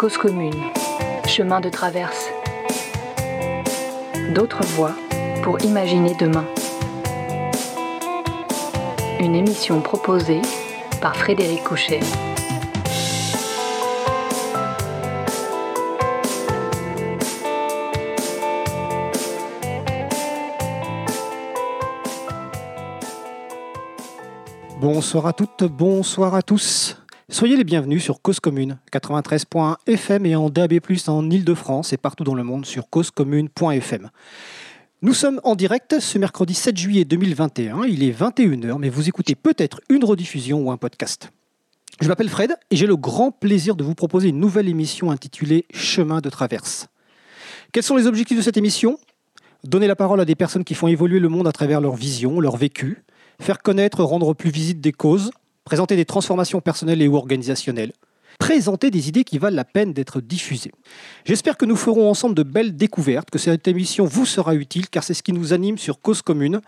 Cause commune, chemin de traverse. D'autres voies pour imaginer demain. Une émission proposée par Frédéric Couchet. Bonsoir à toutes, bonsoir à tous. Soyez les bienvenus sur Cause Commune, 93.fm et en DAB+, en Ile-de-France et partout dans le monde sur causecommune.fm. Nous sommes en direct ce mercredi 7 juillet 2021, il est 21h, mais vous écoutez peut-être une rediffusion ou un podcast. Je m'appelle Fred et j'ai le grand plaisir de vous proposer une nouvelle émission intitulée Chemin de traverse. Quels sont les objectifs de cette émission? Donner la parole à des personnes qui font évoluer le monde à travers leur vision, leur vécu, faire connaître, rendre plus visibles des causes, présenter des transformations personnelles et ou organisationnelles, présenter des idées qui valent la peine d'être diffusées. J'espère que nous ferons ensemble de belles découvertes, que cette émission vous sera utile, car c'est ce qui nous anime sur Cause Commune,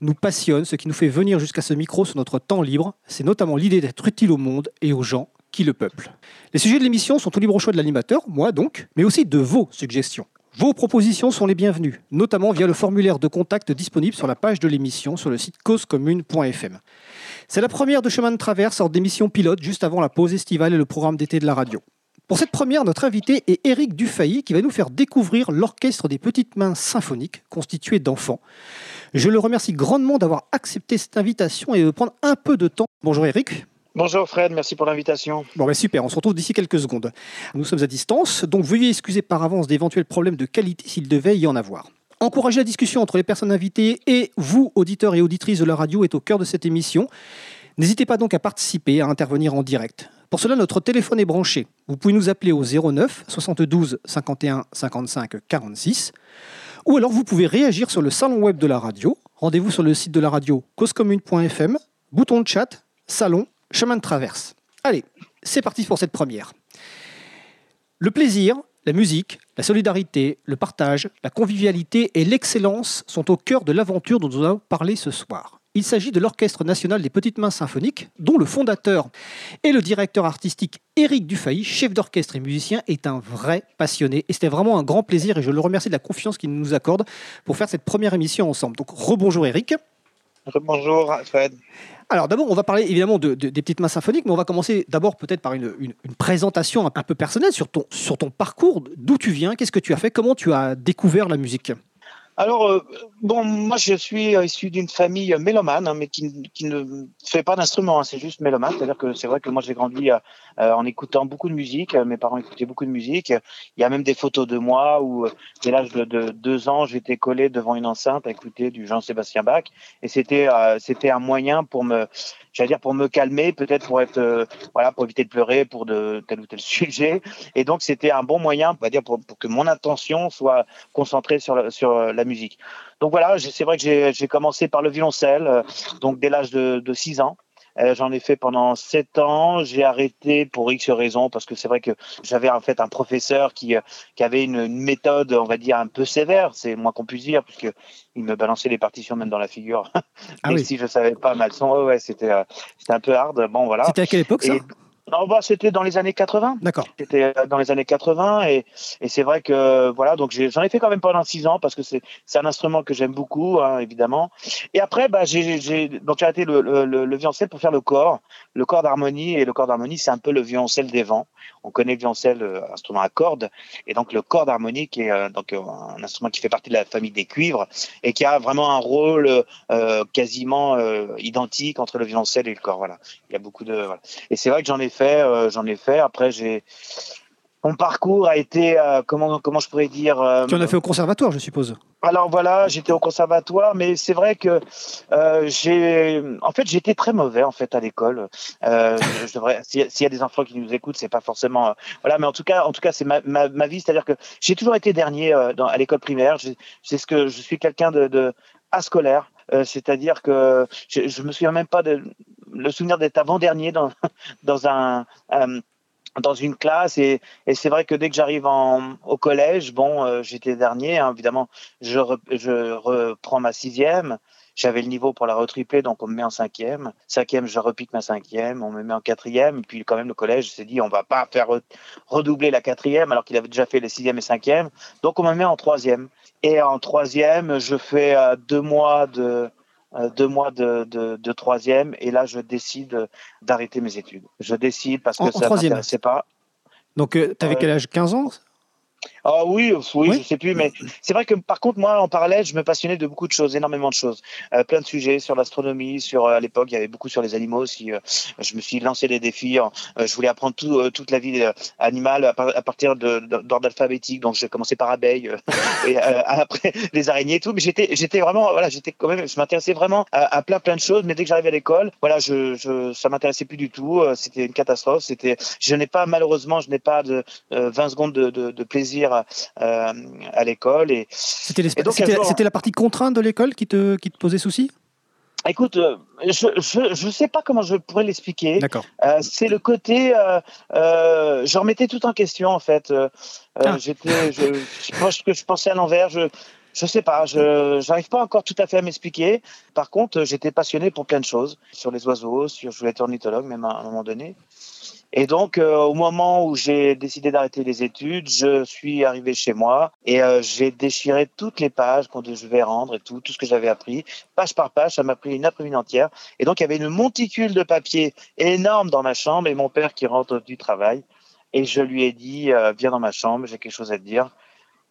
nous passionne, ce qui nous fait venir jusqu'à ce micro sur notre temps libre, c'est notamment l'idée d'être utile au monde et aux gens qui le peuplent. Les sujets de l'émission sont au libre choix de l'animateur, moi donc, mais aussi de vos suggestions. Vos propositions sont les bienvenues, notamment via le formulaire de contact disponible sur la page de l'émission sur le site causecommune.fm. C'est la première de Chemin de Traverse hors d'émission pilote juste avant la pause estivale et le programme d'été de la radio. Pour cette première, notre invité est Éric Dufay qui va nous faire découvrir l'orchestre des petites mains symphoniques constitué d'enfants. Je le remercie grandement d'avoir accepté cette invitation et de prendre un peu de temps. Bonjour Éric. Bonjour Fred, merci pour l'invitation. Bon ben super, on se retrouve d'ici quelques secondes. Nous sommes à distance, donc veuillez excuser par avance d'éventuels problèmes de qualité s'il devait y en avoir. Encourager la discussion entre les personnes invitées et vous, auditeurs et auditrices de la radio, est au cœur de cette émission. N'hésitez pas donc à participer, à intervenir en direct. Pour cela, notre téléphone est branché. Vous pouvez nous appeler au 09 72 51 55 46. Ou alors vous pouvez réagir sur le salon web de la radio. Rendez-vous sur le site de la radio causecommune.fm, bouton de chat, salon, chemin de traverse. Allez, c'est parti pour cette première. Le plaisir, la musique, la solidarité, le partage, la convivialité et l'excellence sont au cœur de l'aventure dont nous allons parler ce soir. Il s'agit de l'Orchestre national des petites mains symphoniques, dont le fondateur et le directeur artistique Éric Dufay, chef d'orchestre et musicien, est un vrai passionné. Et c'était vraiment un grand plaisir et je le remercie de la confiance qu'il nous accorde pour faire cette première émission ensemble. Donc rebonjour Éric. Rebonjour Fred. Alors d'abord, on va parler évidemment de, de- des petites mains symphoniques, mais on va commencer d'abord peut-être par une, présentation un, peu personnelle sur ton parcours, d'où tu viens, qu'est-ce que tu as fait, comment tu as découvert la musique? Alors, euh, bon, moi je suis issu d'une famille mélomane, hein, mais qui, qui ne fait pas d'instrument, hein, c'est juste mélomane. C'est-à-dire que c'est vrai que moi j'ai grandi euh, euh, en écoutant beaucoup de musique, euh, mes parents écoutaient beaucoup de musique. Il y a même des photos de moi où, euh, dès l'âge de, de deux ans, j'étais collé devant une enceinte à écouter du Jean-Sébastien Bach. Et c'était euh, c'était un moyen pour me, j'allais dire, pour me calmer, peut-être pour être, voilà, pour éviter de pleurer pour de tel ou tel sujet. Et donc c'était un bon moyen, on va dire, pour, pour que mon attention soit concentrée sur la, sur la musique. Donc voilà, c'est vrai que j'ai commencé par le violoncelle, euh, donc dès l'âge de, de 6 ans. Euh, J'en ai fait pendant 7 ans. J'ai arrêté pour X raisons parce que c'est vrai que j'avais en fait un professeur qui, euh, qui avait une, une méthode, on va dire, un peu sévère, c'est moins qu'on puisse dire, puisque il me balançait les partitions même dans la figure. Ah oui. si je savais pas ma leçon, ouais, ouais, c'était euh, un peu hard. Bon, voilà. C'était à quelle époque ça? Et- non, bah, c'était dans les années 80. D'accord. C'était euh, dans les années 80 et, et c'est vrai que voilà donc j'en ai fait quand même pendant six ans parce que c'est c'est un instrument que j'aime beaucoup hein, évidemment. Et après bah j'ai j'ai donc j'ai arrêté le, le, le, le violoncelle pour faire le corps, le corps d'harmonie et le corps d'harmonie c'est un peu le violoncelle des vents. On connaît le violoncelle euh, instrument à cordes et donc le corps d'harmonie qui est euh, donc euh, un instrument qui fait partie de la famille des cuivres et qui a vraiment un rôle euh, quasiment euh, identique entre le violoncelle et le corps. Voilà, il y a beaucoup de voilà. Et c'est vrai que j'en ai fait, euh, j'en ai fait. Après, j'ai mon parcours a été euh, comment comment je pourrais dire. euh, Tu en as fait au conservatoire, je suppose. alors voilà, j'étais au conservatoire, mais c'est vrai que euh, j'ai, en fait, j'étais très mauvais en fait à l'école. Je, devrais, s'il y, a- s'il y a des enfants qui nous écoutent, c'est pas forcément, voilà, mais en tout cas, en tout cas, c'est ma, ma, ma vie, c'est-à-dire que j'ai toujours été dernier dans, à l'école primaire. Je- C'est ce que je suis quelqu'un de, de ascolaire. Euh, c'est-à-dire que je, je me souviens même pas de le souvenir d'être avant-dernier dans dans un euh, dans une classe et, et c'est vrai que dès que j'arrive au collège, bon, euh, j'étais dernier, hein, évidemment, je, re- je reprends ma sixième. j'avais le niveau pour la retripler, donc on me met en cinquième. Cinquième, je repique ma cinquième, on me met en quatrième. Puis quand même, le collège s'est dit, on va pas faire redoubler la quatrième alors qu'il avait déjà fait les sixième et cinquième. Donc on me met en troisième. Et en troisième, je fais euh, deux mois de deux mois de, de, troisième. Et là je décide d'arrêter mes études. Je décide parce que ça ne m'intéressait pas. Donc tu avais quel âge? 15 ans? Ah oui, oui, je sais plus, mais c'est vrai que par contre, moi, en parallèle, je me passionnais de beaucoup de choses, énormément de choses, euh, plein de sujets sur l'astronomie, sur euh, à l'époque, il y avait beaucoup sur les animaux aussi. Euh, je me suis lancé des défis. je voulais apprendre tout, toute la vie animale à, partir d'ordre alphabétique. Donc, j'ai commencé par abeilles, et après les araignées et tout. Mais j'étais, j'étais vraiment, voilà, j'étais quand même, je m'intéressais vraiment à, plein, plein de choses. Mais dès que j'arrivais à l'école, voilà, je, je ça m'intéressait plus du tout. C'était une catastrophe. C'était, je n'ai pas malheureusement, je n'ai pas de 20 secondes de, de, de plaisir euh, à l'école. Et, c'était, c'était, la partie contrainte de l'école qui te, qui te posait souci? Écoute, euh, je ne sais pas comment je pourrais l'expliquer. D'accord. Euh, c'est le côté, euh, je remettais tout en question en fait. Ah. J'étais, je, je, que je pensais à l'envers. Je, je sais pas, je n'arrive pas encore tout à fait à m'expliquer. Par contre, j'étais passionné pour plein de choses, sur les oiseaux, sur, je voulais être ornithologue même à un moment donné. Et donc, euh, au moment où j'ai décidé d'arrêter les études, je suis arrivé chez moi et euh, j'ai déchiré toutes les pages qu'on devait rendre et tout, tout ce que j'avais appris, page par page. Ça m'a pris une après-midi entière. Et donc, il y avait une monticule de papier énorme dans ma chambre et mon père qui rentre du travail. Et je lui ai dit, euh, viens dans ma chambre, j'ai quelque chose à te dire.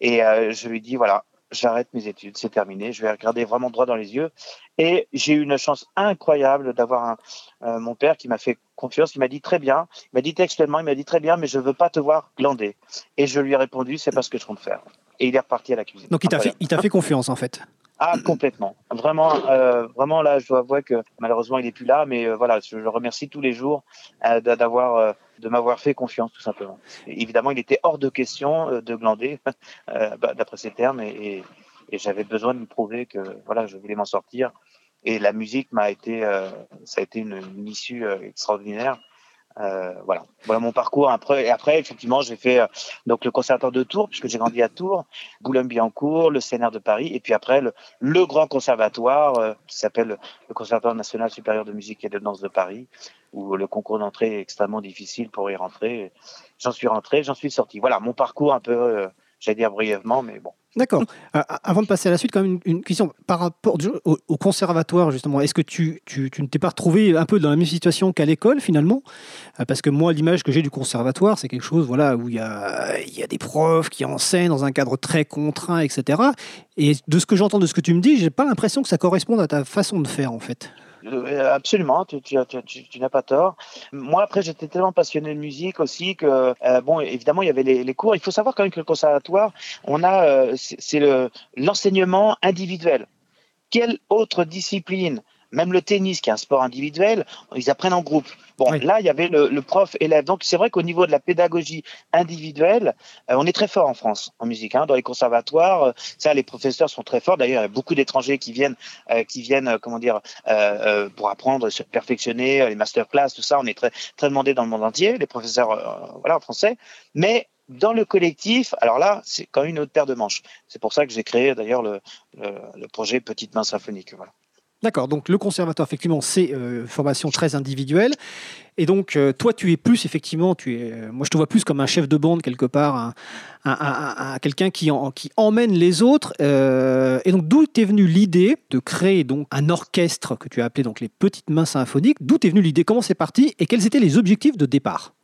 Et je lui ai dit, voilà, j'arrête mes études, c'est terminé, je vais regarder vraiment droit dans les yeux. Et j'ai eu une chance incroyable d'avoir euh, mon père qui m'a fait confiance, il m'a dit très bien, il m'a dit textuellement, il m'a dit très bien, mais je veux pas te voir glander. Et je lui ai répondu, c'est pas ce que je compte faire. Et il est reparti à la cuisine. Donc il t'a fait, il t'a fait confiance en fait. Ah, complètement. Vraiment, euh, vraiment là, je dois avouer que malheureusement, il est plus là, mais euh, voilà, je le remercie tous les jours euh, d'avoir, de m'avoir fait confiance, tout simplement. évidemment, il était hors de question de glander, bah, d'après ces termes, et, et, j'avais besoin de me prouver que voilà, je voulais m'en sortir. Et la musique m'a été, ça a été une, une issue extraordinaire. Euh, voilà. voilà mon parcours. Après, et après, effectivement, j'ai fait euh, donc le conservatoire de Tours, puisque j'ai grandi à Tours, Boulogne-Billancourt, le CNR de Paris, et puis après le, le grand conservatoire euh, qui s'appelle le Conservatoire national supérieur de musique et de danse de Paris, où le concours d'entrée est extrêmement difficile pour y rentrer. J'en suis rentré, j'en suis sorti. Voilà mon parcours un peu, j'allais dire brièvement, mais bon. D'accord. Euh, avant de passer à la suite, quand même une, question par rapport au, conservatoire justement. Est-ce que tu, ne t'es pas retrouvé un peu dans la même situation qu'à l'école finalement? Euh, Parce que moi, l'image que j'ai du conservatoire, c'est quelque chose voilà où il y a, y a des profs qui enseignent dans un cadre très contraint, etc. Et de ce que j'entends, de ce que tu me dis, j'ai pas l'impression que ça corresponde à ta façon de faire en fait. Euh, absolument, tu, n'as pas tort. Moi, après, j'étais tellement passionné de musique aussi que, euh, bon, évidemment, il y avait les, les, cours. Il faut savoir quand même que le conservatoire, on a, euh, c'est l'enseignement individuel. Quelle autre discipline même le tennis, qui est un sport individuel, ils apprennent en groupe. Bon, là, il y avait le, prof-élève. Donc, c'est vrai qu'au niveau de la pédagogie individuelle, euh, on est très fort en France en musique. Hein, dans les conservatoires, euh, ça, les professeurs sont très forts. D'ailleurs, il y a beaucoup d'étrangers qui viennent, euh, qui viennent, comment dire, pour apprendre, se perfectionner, les masterclass, tout ça. On est très, très demandé dans le monde entier, les professeurs, voilà, français. Mais dans le collectif, alors là, c'est quand même une autre paire de manches. C'est pour ça que j'ai créé d'ailleurs le, le, le, projet Petite Main Symphonique. Voilà. D'accord, donc le conservatoire, effectivement, c'est euh, formation très individuelle. Et donc, euh, toi, tu es plus, effectivement, tu es, euh, moi, je te vois plus comme un chef de bande, quelque part, un, quelqu'un qui, emmène les autres. et donc, d'où t'es venue l'idée de créer donc un orchestre que tu as appelé donc les Petites Mains Symphoniques? D'où t'es venue l'idée? Comment c'est parti? Et quels étaient les objectifs de départ?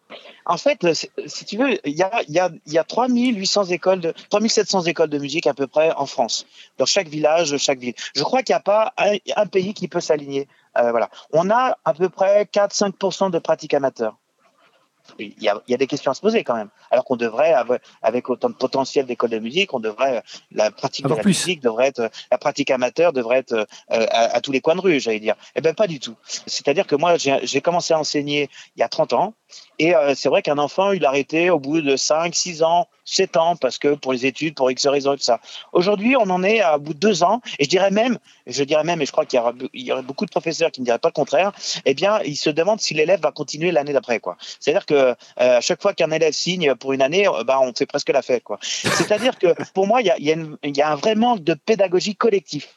En fait, si tu veux, il y a, y, a, y a 3800 écoles, de, 3700 écoles de musique à peu près en France, dans chaque village, chaque ville. Je crois qu'il n'y a pas un, pays qui peut s'aligner. Euh, voilà. On a à peu près 4-5% de pratiques amateurs il y, a, il y, a, des questions à se poser quand même. Alors qu'on devrait, avec autant de potentiel d'école de musique, on devrait la pratique de la musique devrait être, la pratique amateur devrait être euh, à, à, tous les coins de rue, j'allais dire. Eh ben pas du tout. C'est-à-dire que moi, j'ai commencé à enseigner il y a 30 ans, et euh, c'est vrai qu'un enfant, il a arrêté au bout de 5, 6 ans, 7 ans, parce que pour les études, pour X raisons et tout ça. Aujourd'hui, on en est à bout de 2 ans, et je dirais même, je dirais même, et je crois qu'il y, y, aurait beaucoup de professeurs qui ne diraient pas le contraire, eh bien, ils se demandent si l'élève va continuer l'année d'après. quoi. C'est-à-dire que euh, à chaque fois qu'un élève signe pour une année, bah, on fait presque la fête. quoi. C'est-à-dire que pour moi, il y, a y a un vrai manque de pédagogie collective.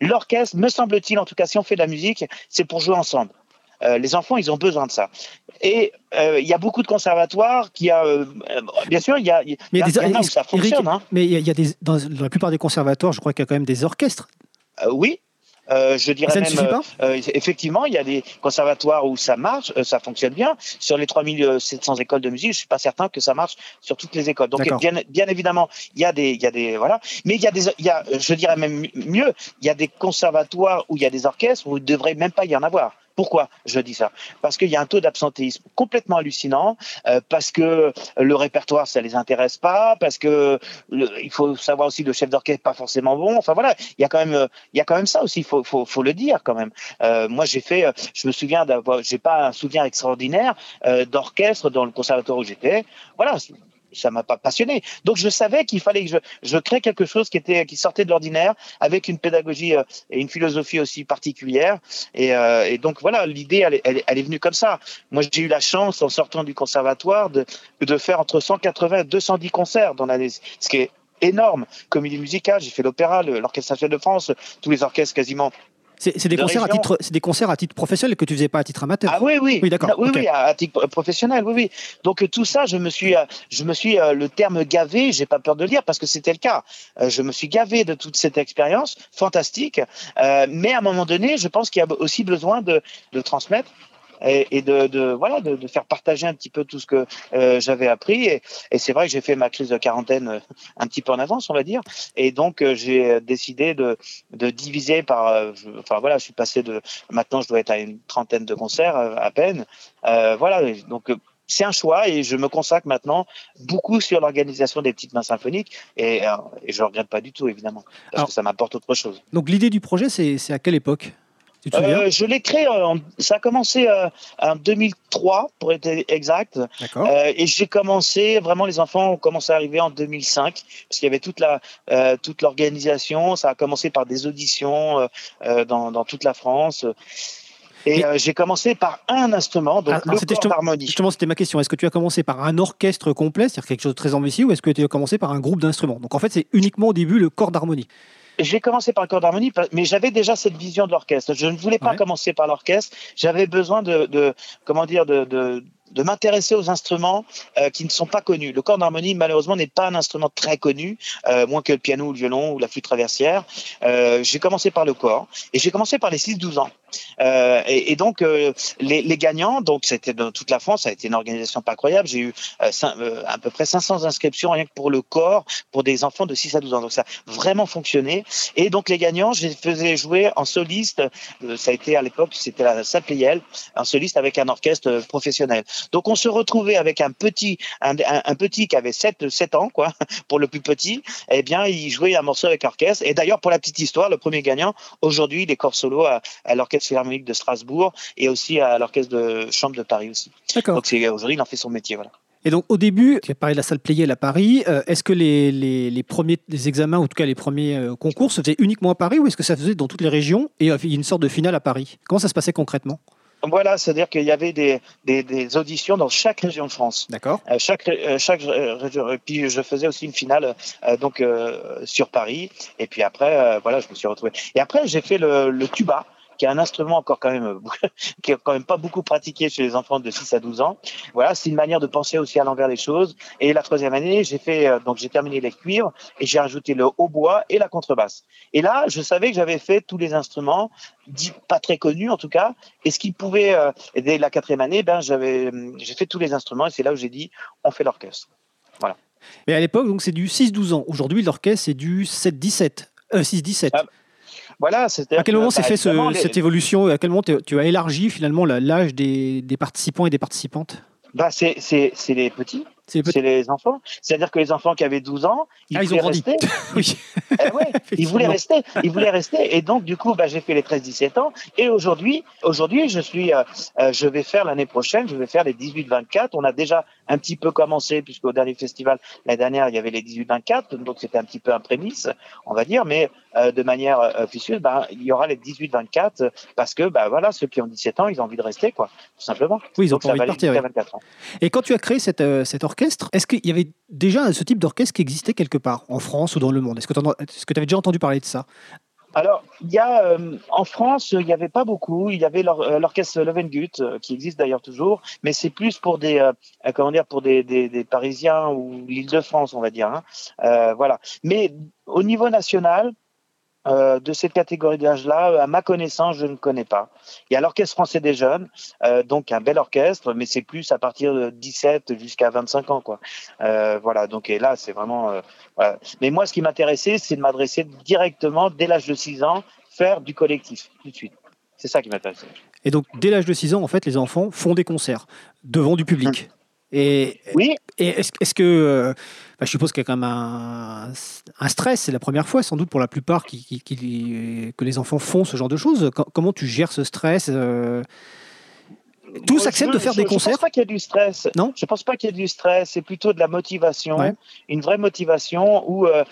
l'orchestre, me semble-t-il, en tout cas, si on fait de la musique, c'est pour jouer ensemble. Euh, les enfants, ils ont besoin de ça. Et euh, il y a beaucoup de conservatoires qui a, euh, bien sûr, il y a, y Mais il y a des- y en a où ça Eric, fonctionne. hein. Mais il y a, des, dans, la plupart des conservatoires, je crois qu'il y a quand même des orchestres. Euh, oui. Euh, je dirais Ça ne même, suffit pas euh, effectivement, il y a des conservatoires où ça marche, euh, ça fonctionne bien. Sur les 3700 écoles de musique, je suis pas certain que ça marche sur toutes les écoles. Donc, bien, bien évidemment, il y a des, il y a des, voilà. Mais il y a des, il y a, je dirais même mieux, il y a des conservatoires où il y a des orchestres où il devrait même pas y en avoir. Pourquoi je dis ça? Parce qu'il y a un taux d'absentéisme complètement hallucinant, euh, parce que le répertoire ça les intéresse pas, parce que il faut savoir aussi le chef d'orchestre pas forcément bon. Enfin voilà, il y a quand même, il y a quand même ça aussi. Il faut, faut, faut le dire quand même. Euh, moi j'ai fait, je me souviens d'avoir, j'ai pas un souvenir extraordinaire euh, d'orchestre dans le conservatoire où j'étais. Voilà. Ça m'a pas passionné. Donc je savais qu'il fallait que je, je crée quelque chose qui était qui sortait de l'ordinaire, avec une pédagogie euh, et une philosophie aussi particulière. Et, euh, donc voilà, l'idée, elle, elle, elle est venue comme ça. Moi, j'ai eu la chance, en sortant du conservatoire, de, de faire entre 180 et 210 concerts dans l'année, ce qui est énorme. Comédie musicale, j'ai fait l'opéra, l'Orchestre national de France, tous les orchestres quasiment. C'est des, De concerts à titre- c'est des concerts à titre professionnel que tu faisais pas à titre amateur. Ah oui, oui. Oui, d'accord, Oui, oui, à, titre professionnel, oui, oui. Donc tout ça, je me suis, euh, je me suis euh, le terme gavé. J'ai pas peur de le dire parce que c'était le cas. Euh, je me suis gavé de toute cette expérience fantastique. Mais à un moment donné, je pense qu'il y a aussi besoin de, de transmettre. Et, et de, de voilà de, de faire partager un petit peu tout ce que euh, j'avais appris et, et c'est vrai que j'ai fait ma crise de quarantaine euh, un petit peu en avance on va dire et donc euh, j'ai décidé de, de diviser par euh, je- enfin voilà je suis passé de Maintenant, je dois être à une trentaine de concerts euh, à peine. Euh, voilà, donc euh, c'est un choix et je me consacre maintenant beaucoup sur l'organisation des petites mains symphoniques et, et je ne regrette pas du tout, évidemment, parce Alors- que ça m'apporte autre chose. Donc l'idée du projet, c'est c'est à quelle époque? Tu te souviens Euh, je l'ai créé, en- ça a commencé euh, en 2003, pour être exact. Euh, et j'ai commencé, vraiment, les enfants ont commencé à arriver en 2005, parce qu'il y avait toute la euh, toute l'organisation. Ça a commencé par des auditions euh, euh, dans, dans toute la France. Et euh, j'ai commencé par un instrument, donc Ah, le corps d'harmonie. Justement, c'était ma question. Est-ce que tu as commencé par un orchestre complet, c'est-à-dire quelque chose de très ambitieux, ou est-ce que tu as commencé par un groupe d'instruments? Donc en fait, c'est uniquement au début le corps d'harmonie. J'ai commencé par le corps d'harmonie, mais j'avais déjà cette vision de l'orchestre. Je ne voulais pas Ouais. commencer par l'orchestre. J'avais besoin de, de comment dire, de, de, de m'intéresser aux instruments euh, qui ne sont pas connus. Le corps d'harmonie, malheureusement, n'est pas un instrument très connu, euh, moins que le piano ou le violon ou la flûte traversière. Euh, j'ai commencé par le corps et j'ai commencé par les 6-12 ans. Euh, et, donc, euh, les, gagnants, donc c'était dans toute la France, ça a été une organisation pas incroyable. J'ai eu euh, à peu près 500 inscriptions rien que pour le corps, pour des enfants de 6 à 12 ans. Donc ça a vraiment fonctionné. Et donc les gagnants, je les faisais jouer en soliste. Ça a été à l'époque, c'était la salle Pleyel, en soliste avec un orchestre professionnel. Donc on se retrouvait avec un petit, un, petit qui avait 7, 7 ans, quoi, pour le plus petit. Eh bien, il jouait un morceau avec orchestre. Et d'ailleurs, pour la petite histoire, le premier gagnant, aujourd'hui, il est corps solo à l'orchestre philharmonique de Strasbourg et aussi à l'orchestre de chambre de Paris aussi. D'accord. Donc aujourd'hui, il en fait son métier, voilà. Et donc au début, tu as parlé de la salle Playel à Paris. Euh, est-ce que les, les, les premiers les examens, ou en tout cas les premiers euh, concours, se faisaient uniquement à Paris, ou est-ce que ça se faisait dans toutes les régions et euh, il y a une sorte de finale à Paris? Comment ça se passait concrètement? Voilà, c'est-à-dire qu'il y avait des, des, des auditions dans chaque région de France. D'accord. Euh, chaque euh, chaque euh, région- et puis je faisais aussi une finale donc sur Paris et puis après voilà je me suis retrouvé et après j'ai fait le, le tuba qui est un instrument encore quand même euh, qui est quand même pas beaucoup pratiqué chez les enfants de 6 à 12 ans. Voilà, c'est une manière de penser aussi à l'envers des choses. Et la troisième année, j'ai fait euh, donc j'ai terminé les cuivres et j'ai rajouté le hautbois et la contrebasse. Et là, je savais que j'avais fait tous les instruments, pas très connus en tout cas. Et ce qui pouvait euh, dès la quatrième année, ben j'avais hum, j'ai fait tous les instruments et c'est là où j'ai dit on fait l'orchestre. Mais à l'époque, donc c'est du 6-12 ans. Aujourd'hui, l'orchestre, c'est du 7-17. Euh, 6-17. Ah, Voilà, c'était. à quel moment s'est fait ce- les- cette évolution À quel moment tu as élargi finalement l'âge des, des participants et des participantes? Bah, c'est c'est c'est les petits, C'est c'est les enfants. C'est-à-dire que les enfants qui avaient 12 ans, ils Ah, ils ont voulaient grandi. rester. Oui. Eh ouais, ils voulaient rester, ils voulaient rester, et donc du coup, bah, j'ai fait les 13-17 ans, et aujourd'hui, aujourd'hui, je suis, euh, euh, je vais faire l'année prochaine, je vais faire les 18-24. On a déjà un petit peu commencé puisqu'au dernier festival l'année dernière, il y avait les 18-24, donc c'était un petit peu un prémisse, on va dire, mais de manière euh, officieuse, bah, il y aura les 18-24 euh, parce que, bah voilà, ceux qui ont 17 ans, ils ont envie de rester, quoi, tout simplement. Oui, ils ont envie de partir. jusqu'à oui. 24 ans. Et quand tu as créé cette, euh, cet orchestre, est-ce qu'il y avait déjà ce type d'orchestre qui existait quelque part, en France ou dans le monde? Est-ce que tu avais déjà entendu parler de ça? Alors, il y a euh, en France, il n'y avait pas beaucoup. Il y avait euh, l'orchestre Lovengut, euh, qui existe d'ailleurs toujours, mais c'est plus pour des comment dire pour des, des, des Parisiens ou l'Île-de-France, on va dire. Hein. voilà. Mais au niveau national, euh, de cette catégorie d'âge-là, à ma connaissance, je ne connais pas. Il y a l'Orchestre français des jeunes, euh, donc un bel orchestre, mais c'est plus à partir de 17 jusqu'à 25 ans, quoi. Euh, voilà, donc et là, c'est vraiment. Voilà. Mais moi, ce qui m'intéressait, c'est de m'adresser directement, dès l'âge de 6 ans, faire du collectif, tout de suite. C'est ça qui m'intéressait. Et donc, dès l'âge de 6 ans, en fait, les enfants font des concerts devant du public. Et, oui. Et est-ce que, euh, bah, je suppose qu'il y a quand même un, un stress, c'est la première fois sans doute pour la plupart qui, qui, que les enfants font ce genre de choses. comment tu gères ce stress euh? Tous acceptent de faire des concerts. Je ne pense pas qu'il y ait du stress. Non? Je pense pas qu'il y ait du stress. C'est plutôt de la motivation, une vraie motivation. Où euh,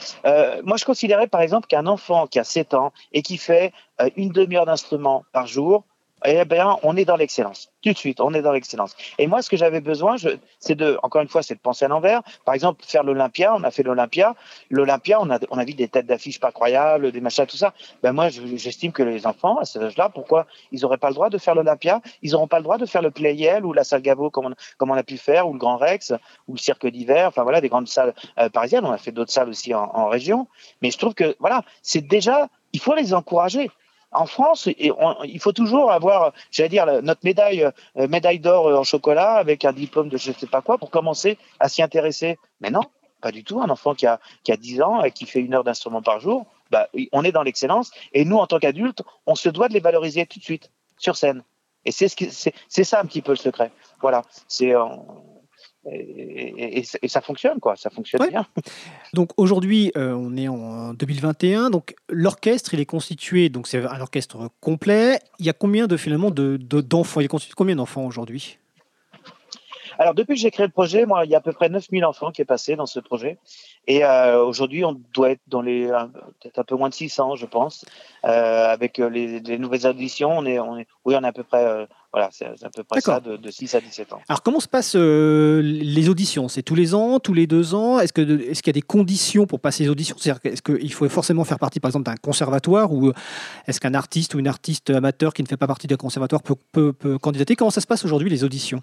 moi, je considérais par exemple qu'un enfant qui a 7 ans et qui fait une demi-heure d'instrument par jour, eh bien, on est dans l'excellence. Tout de suite, on est dans l'excellence. Et moi, ce que j'avais besoin, c'est de, encore une fois, c'est de penser à l'envers. Par exemple, faire l'Olympia, on a fait l'Olympia. L'Olympia, on a, vu des têtes d'affiches pas croyables, des machins, tout ça. Ben moi, j'estime que les enfants, à cet âge-là, pourquoi ils n'auraient pas le droit de faire l'Olympia? Ils n'auront pas le droit de faire le Playel ou la salle Gaveau comme on, a pu faire, ou le Grand Rex, ou le Cirque d'hiver. Enfin voilà, des grandes salles euh, parisiennes. On a fait d'autres salles aussi en région. Mais je trouve que voilà, c'est déjà, il faut les encourager en France, il faut toujours avoir, j'allais dire, notre médaille, euh, médaille d'or euh, en chocolat avec un diplôme de je ne sais pas quoi pour commencer à s'y intéresser. Mais non, pas du tout. Un enfant qui a, qui a 10 ans et qui fait une heure d'instrument par jour, bah, on est dans l'excellence. Et nous, en tant qu'adultes, on se doit de les valoriser tout de suite sur scène. Et c'est ce ça un petit peu le secret. Voilà. C'est euh, et, ça fonctionne, quoi. Ça fonctionne bien. Donc aujourd'hui, euh, on est en 2021. Donc l'orchestre, il est constitué, donc c'est un orchestre complet. Il y a combien de finalement de, d'enfants? Il est constitué combien d'enfants aujourd'hui? Alors, depuis que j'ai créé le projet, moi, il y a à peu près 9000 enfants qui est passé dans ce projet. Et euh, aujourd'hui, on doit être dans les peut-être un peu moins de 600, je pense. Euh, avec les, les, nouvelles auditions, on est, on est, oui, on est à peu près, voilà, c'est à peu près ça de, de, 6 à 17 ans. Alors, comment se passent euh, les auditions? C'est tous les ans, tous les deux ans? Est-ce qu'il est qu'il y a des conditions pour passer les auditions? C'est-à-dire, est-ce qu'il faut forcément faire partie, par exemple, d'un conservatoire ou est-ce qu'un artiste ou une artiste amateur qui ne fait pas partie d'un conservatoire peut, peut, peut candidater? Comment ça se passe aujourd'hui, les auditions?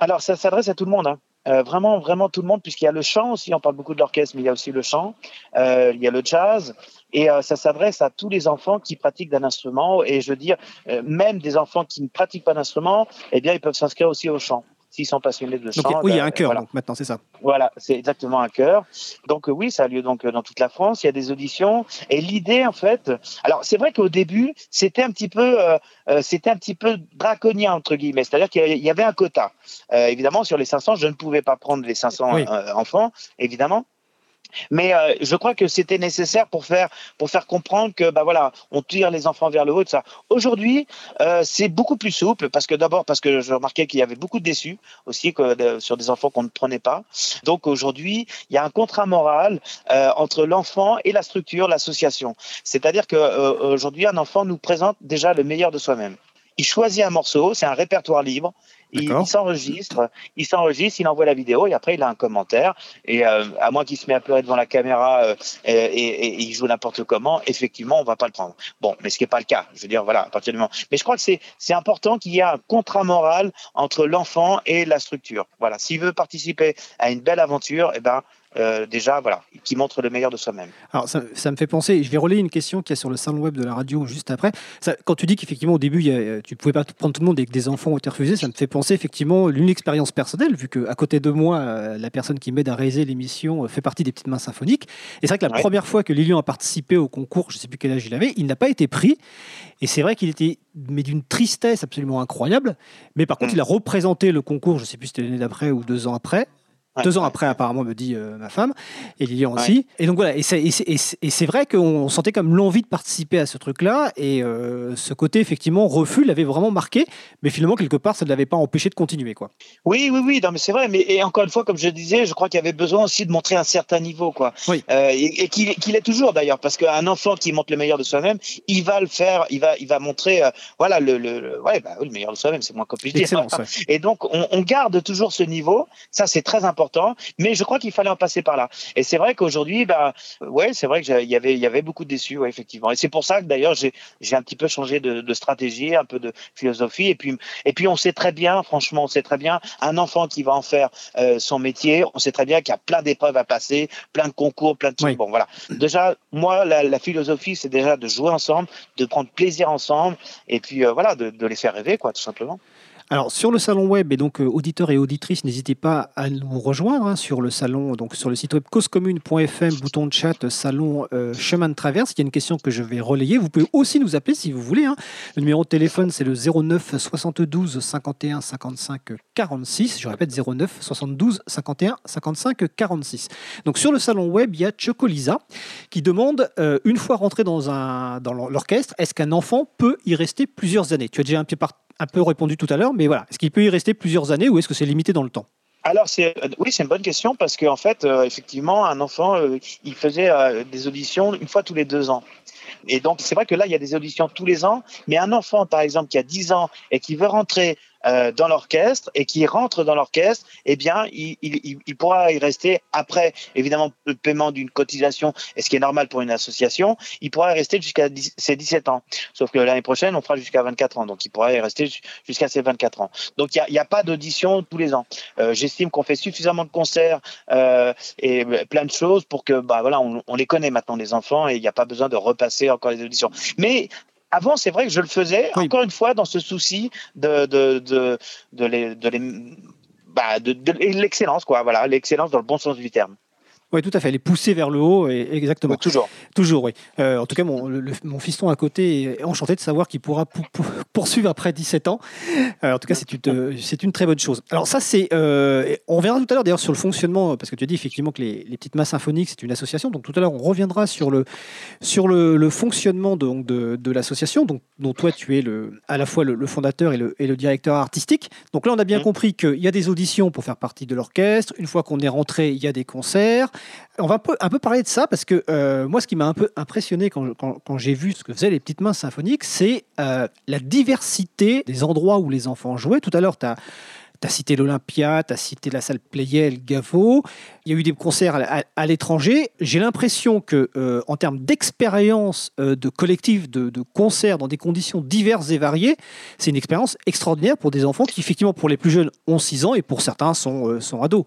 Alors, ça s'adresse à tout le monde. Hein. Euh, vraiment, vraiment tout le monde, puisqu'il y a le chant aussi, on parle beaucoup de l'orchestre, mais il y a aussi le chant, euh, il y a le jazz, et euh, ça s'adresse à tous les enfants qui pratiquent d'un instrument, et je veux dire, euh, même des enfants qui ne pratiquent pas d'instrument, eh bien, ils peuvent s'inscrire aussi au chant s'ils sont passionnés de chant. oui, il y a ben, un chœur maintenant, c'est ça. Voilà, c'est exactement un chœur. Donc oui, ça a lieu donc dans toute la France. Il y a des auditions et l'idée en fait. Alors c'est vrai qu'au début c'était un petit peu, euh, c'était un petit peu draconien entre guillemets, c'est-à-dire qu'il y avait un quota. Euh, évidemment sur les 500, je ne pouvais pas prendre les 500 enfants, évidemment. Mais euh, je crois que c'était nécessaire pour faire pour faire comprendre que bah voilà, on tire les enfants vers le haut ça. Aujourd'hui, euh, c'est beaucoup plus souple parce que d'abord parce que je remarquais qu'il y avait beaucoup de déçus aussi que sur des enfants qu'on ne prenait pas. Donc aujourd'hui, il y a un contrat moral euh, entre l'enfant et la structure, l'association. C'est-à-dire que euh, aujourd'hui, un enfant nous présente déjà le meilleur de soi-même. Il choisit un morceau, c'est un répertoire libre. Il, s'enregistre, il s'enregistre, il envoie la vidéo et après il a un commentaire. Et euh, à moins qu'il se mette à pleurer devant la caméra euh, et, et, et, il joue n'importe comment, effectivement, on va pas le prendre. Bon, mais ce qui n'est pas le cas. Je veux dire, voilà, à partir du moment. Mais je crois que c'est c'est important qu'il y ait un contrat moral entre l'enfant et la structure. Voilà, s'il veut participer à une belle aventure, eh ben euh, déjà, voilà, qui montre le meilleur de soi-même. Alors, ça, ça, me fait penser, je vais relayer une question qui est sur le salon web de la radio juste après. Ça, quand tu dis qu'effectivement, au début, il y a, tu ne pouvais pas prendre tout le monde et que des enfants ont été refusés, ça me fait penser effectivement l'une expérience personnelle, vu qu'à côté de moi, euh, la personne qui m'aide à réaliser l'émission euh, fait partie des petites mains symphoniques. Et c'est vrai que la ouais. première fois que Lilian a participé au concours, je ne sais plus quel âge il avait, il n'a pas été pris. Et c'est vrai qu'il était mais d'une tristesse absolument incroyable. Mais par contre, mmh. il a représenté le concours, je ne sais plus si c'était l'année d'après ou deux ans après, Ouais, Deux ans ouais. après, apparemment, me dit euh, ma femme, et Lilian ouais. aussi. Et donc voilà, et c'est vrai qu'on sentait comme l'envie de participer à ce truc-là, et euh, ce côté, effectivement, refus l'avait vraiment marqué, mais finalement, quelque part, ça ne l'avait pas empêché de continuer. Quoi. Oui, oui, oui, non, mais c'est vrai, mais et encore une fois, comme je disais, je crois qu'il y avait besoin aussi de montrer un certain niveau, quoi. Oui. Euh, et, et qu'il qu est toujours d'ailleurs, parce qu'un enfant qui montre le meilleur de soi-même, il va le faire, il va, il va montrer, voilà, le, le, le, ouais, bah, le meilleur de soi-même, c'est moins compliqué. Et donc, on, on garde toujours ce niveau, ça c'est très important important, mais je crois qu'il fallait en passer par là. Et c'est vrai qu'aujourd'hui, bah, ouais, c'est vrai qu'il y avait, il y avait beaucoup de déçus, ouais, effectivement. Et c'est pour ça que d'ailleurs, j'ai, j'ai un petit peu changé de, de, stratégie, un peu de philosophie. Et puis, et puis, on sait très bien, franchement, on sait très bien, un enfant qui va en faire euh, son métier, on sait très bien qu'il y a plein d'épreuves à passer, plein de concours, plein de trucs. Bon, voilà. Déjà, moi, la, la philosophie, c'est déjà de jouer ensemble, de prendre plaisir ensemble, et puis euh, voilà, de, de les faire rêver, quoi, tout simplement. Alors sur le salon web et donc euh, auditeurs et auditrices, n'hésitez pas à nous rejoindre hein, sur le salon, donc sur le site web causecommune.fm, bouton de chat, salon euh, chemin de traverse. Il y a une question que je vais relayer. Vous pouvez aussi nous appeler si vous voulez. Hein. Le numéro de téléphone c'est le 09 72 51 55 46. Je répète 09 72 51 55 46. Donc sur le salon web, il y a Chocolisa qui demande euh, une fois rentré dans dans l'orchestre, est-ce qu'un enfant peut y rester plusieurs années? Tu as déjà un petit part un peu répondu tout à l'heure, mais voilà, est-ce qu'il peut y rester plusieurs années ou est-ce que c'est limité dans le temps? Alors c'est oui c'est une bonne question parce qu'en fait euh, effectivement un enfant euh, il faisait euh, des auditions une fois tous les deux ans et donc c'est vrai que là il y a des auditions tous les ans mais un enfant par exemple qui a 10 ans et qui veut rentrer euh, dans l'orchestre et qui rentre dans l'orchestre, eh bien, il, pourra y rester après, évidemment, le paiement d'une cotisation, et ce qui est normal pour une association, il pourra y rester jusqu'à ses 17 ans. Sauf que l'année prochaine, on fera jusqu'à 24 ans, donc il pourra y rester jusqu'à ses 24 ans. Donc il n'y a, a, pas d'audition tous les ans. Euh, J'estime qu'on fait suffisamment de concerts euh, et plein de choses pour que, bah voilà, on, on les connaît maintenant les enfants et il n'y a pas besoin de repasser encore les auditions. Mais avant, c'est vrai que je le faisais, encore une fois, dans ce souci de, de, de, de, les, de, les, bah, de, de l'excellence, quoi. Voilà, l'excellence dans le bon sens du terme. Oui, tout à fait. Les pousser vers le haut, et, exactement. toujours. Toujours, oui. Euh, en tout cas, mon, le, mon, fiston à côté est enchanté de savoir qu'il pourra pour, pour, poursuivre après 17 ans. Euh, en tout cas, c'est une, c'est une très bonne chose. Alors ça, c'est... Euh, on reviendra tout à l'heure d'ailleurs sur le fonctionnement, parce que tu as dit effectivement que les, les petites masses symphoniques, c'est une association. Donc tout à l'heure, on reviendra sur le, sur le, le fonctionnement de, de, de l'association, donc, dont toi, tu es le, à la fois le, le fondateur et le, et le, directeur artistique. Donc là, on a bien mmh. compris qu'il y a des auditions pour faire partie de l'orchestre. Une fois qu'on est rentré, il y a des concerts. On va un peu, parler de ça parce que euh, moi, ce qui m'a un peu impressionné quand, j'ai vu ce que faisaient les petites mains symphoniques, c'est euh, la diversité des endroits où les enfants jouaient. Tout à l'heure, tu as, cité l'Olympia, tu as cité la salle Playel, Gavo. Il y a eu des concerts à, l'étranger. J'ai l'impression que, euh, en termes d'expérience de collectif, de, de concerts dans des conditions diverses et variées, c'est une expérience extraordinaire pour des enfants qui, effectivement, pour les plus jeunes, ont 6 ans et pour certains sont, euh, sont ados.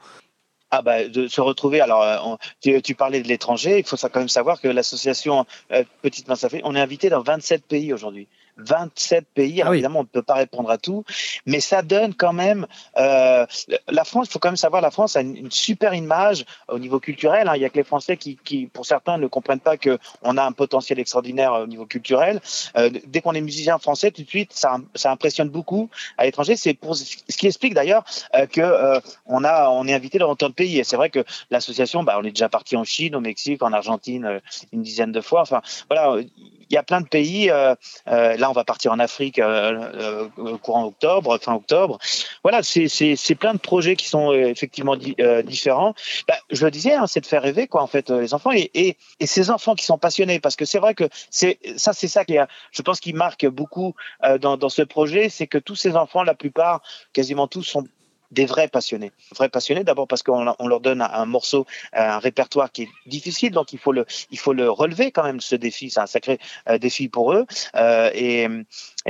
Ah bah de se retrouver. Alors euh, on, tu, tu, parlais de l'étranger. Il faut ça quand même savoir que l'association euh, Petite Main on est invité dans 27 pays aujourd'hui. 27 pays. Alors, ah oui. évidemment, on ne peut pas répondre à tout, mais ça donne quand même. Euh, la France, il faut quand même savoir, la France a une, super image au niveau culturel. Hein. Il y a que les Français qui, qui, pour certains, ne comprennent pas que on a un potentiel extraordinaire au niveau culturel. Euh, dès qu'on est musicien français, tout de suite, ça, ça impressionne beaucoup à l'étranger. C'est pour ce qui explique d'ailleurs euh, que euh, on a, on est invité dans autant de pays. Et c'est vrai que l'association, bah, on est déjà parti en Chine, au Mexique, en Argentine, euh, une dizaine de fois. Enfin, voilà, il y a plein de pays. Euh, là, on va partir en Afrique euh, euh, courant octobre, fin octobre. Voilà, c'est plein de projets qui sont euh, effectivement di euh, différents. Bah, je le disais, hein, c'est de faire rêver quoi en fait les enfants et, et, et, ces enfants qui sont passionnés parce que c'est vrai que c'est ça, c'est ça qui a, je pense, qui marque beaucoup dans, dans ce projet, c'est que tous ces enfants, la plupart, quasiment tous, sont des vrais passionnés. Vrais passionnés d'abord parce qu'on on leur donne un, morceau, un répertoire qui est difficile, donc il faut le, il faut le relever quand même ce défi. C'est un sacré euh, défi pour eux. Euh, et,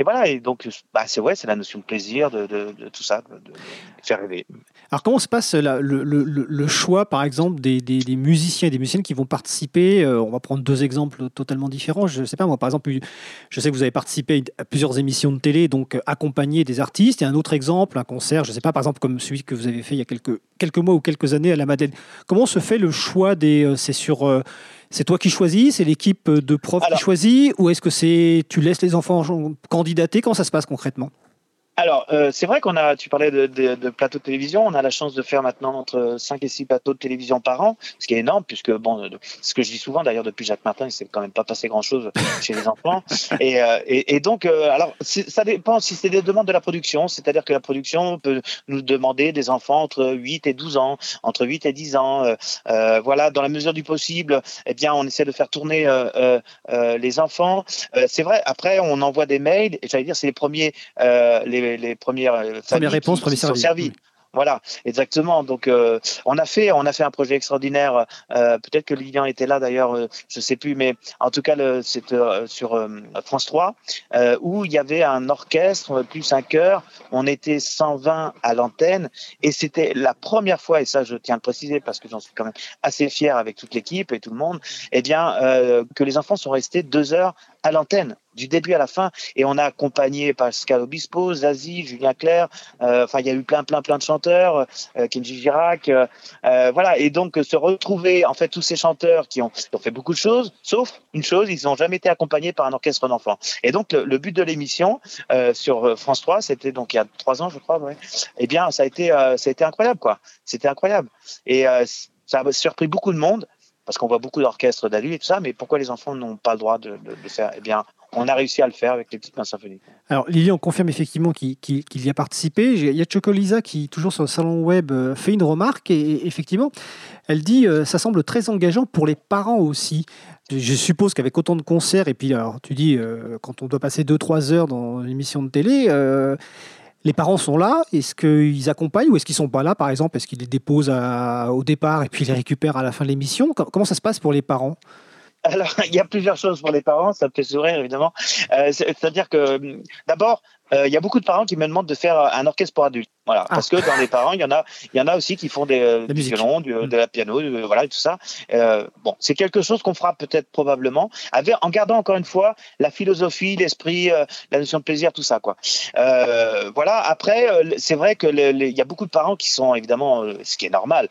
voilà. Et donc, bah, c'est ouais, c'est la notion de plaisir, de, tout ça, de, faire rêver. Alors comment se passe le, choix, par exemple, des, musiciens et des musiciennes qui vont participer euh, On va prendre deux exemples totalement différents. Je sais pas moi, par exemple, je sais que vous avez participé à plusieurs émissions de télé, donc accompagner des artistes. Et un autre exemple, un concert, je sais pas, par exemple comme celui que vous avez fait il y a quelques, quelques mois ou quelques années à la Madeleine. Comment se fait le choix des... Euh, c'est sur... Euh, c'est toi qui choisis C'est l'équipe de profs Alors, qui choisit Ou est-ce que c'est tu laisses les enfants candidater? Comment ça se passe concrètement? Alors, euh, c'est vrai qu'on a, tu parlais de, de, de, plateaux de télévision, on a la chance de faire maintenant entre 5 et 6 plateaux de télévision par an, ce qui est énorme, puisque, bon, ce que je dis souvent d'ailleurs depuis Jacques Martin, il s'est quand même pas passé grand-chose chez les enfants. Et, euh, et, donc, euh, alors, ça dépend si c'est des demandes de la production, c'est-à-dire que la production peut nous demander des enfants entre 8 et 12 ans, entre 8 et 10 ans. Euh, euh, voilà, dans la mesure du possible, eh bien, on essaie de faire tourner euh, les enfants. c'est vrai, après, on envoie des mails, et j'allais dire, c'est les premiers, les les, les, premières, premières réponses, premiers services. Servis. Voilà, exactement. Donc, euh, on a fait, on a fait un projet extraordinaire. Euh, Peut-être que Lilian était là d'ailleurs, euh, je sais plus, mais en tout cas, c'est euh, sur euh, France 3 où il y avait un orchestre plus un chœur. On était 120 à l'antenne et c'était la première fois, et ça, je tiens à le préciser parce que j'en suis quand même assez fier avec toute l'équipe et tout le monde, eh bien, que les enfants sont restés deux heures à l'antenne du début à la fin. Et on a accompagné Pascal Obispo, Zazie, Julien Clerc. Euh, enfin, il y a eu plein, plein, plein de chanteurs, euh, Kenji Girac. Euh, voilà. Et donc, se retrouver, en fait, tous ces chanteurs qui ont, fait beaucoup de choses, sauf une chose, ils n'ont jamais été accompagnés par un orchestre d'enfants. Et donc, le, but de l'émission sur France 3, c'était donc il y a trois ans, je crois, ouais. Eh bien, ça a été, ça a été incroyable, quoi. C'était incroyable. Et ça a surpris beaucoup de monde parce qu'on voit beaucoup d'orchestres d'adultes et tout ça, mais pourquoi les enfants n'ont pas le droit de faire? Eh bien, on a réussi à le faire avec les petites mains symphoniques. Alors, Lily, on confirme effectivement qu'il qu y a participé. Il y a Chocolisa qui, toujours sur le salon web, euh, fait une remarque et, effectivement, elle dit euh, ça semble très engageant pour les parents aussi. Je suppose qu'avec autant de concerts, et puis alors, tu dis, euh, quand on doit passer 2-3 heures dans une émission de télé, les parents sont là, est-ce qu'ils accompagnent ou est-ce qu'ils sont pas là, par exemple? Est-ce qu'ils les déposent au départ et puis les récupèrent à la fin de l'émission? Comment ça se passe pour les parents? Alors, il y a plusieurs choses pour les parents, ça me fait sourire évidemment. Euh, C'est-à-dire que d'abord, euh, il y a beaucoup de parents qui me demandent de faire un orchestre pour adultes. Voilà, ah. parce que dans les parents, il y en a, il y en a aussi qui font des, euh, du violon, du, de la piano, de, voilà, tout ça. Euh, bon, c'est quelque chose qu'on fera peut-être probablement, avec, en gardant encore une fois la philosophie, l'esprit, euh, la notion de plaisir, tout ça, quoi. Euh, voilà. Après, euh, c'est vrai que il y a beaucoup de parents qui sont évidemment, ce qui est normal,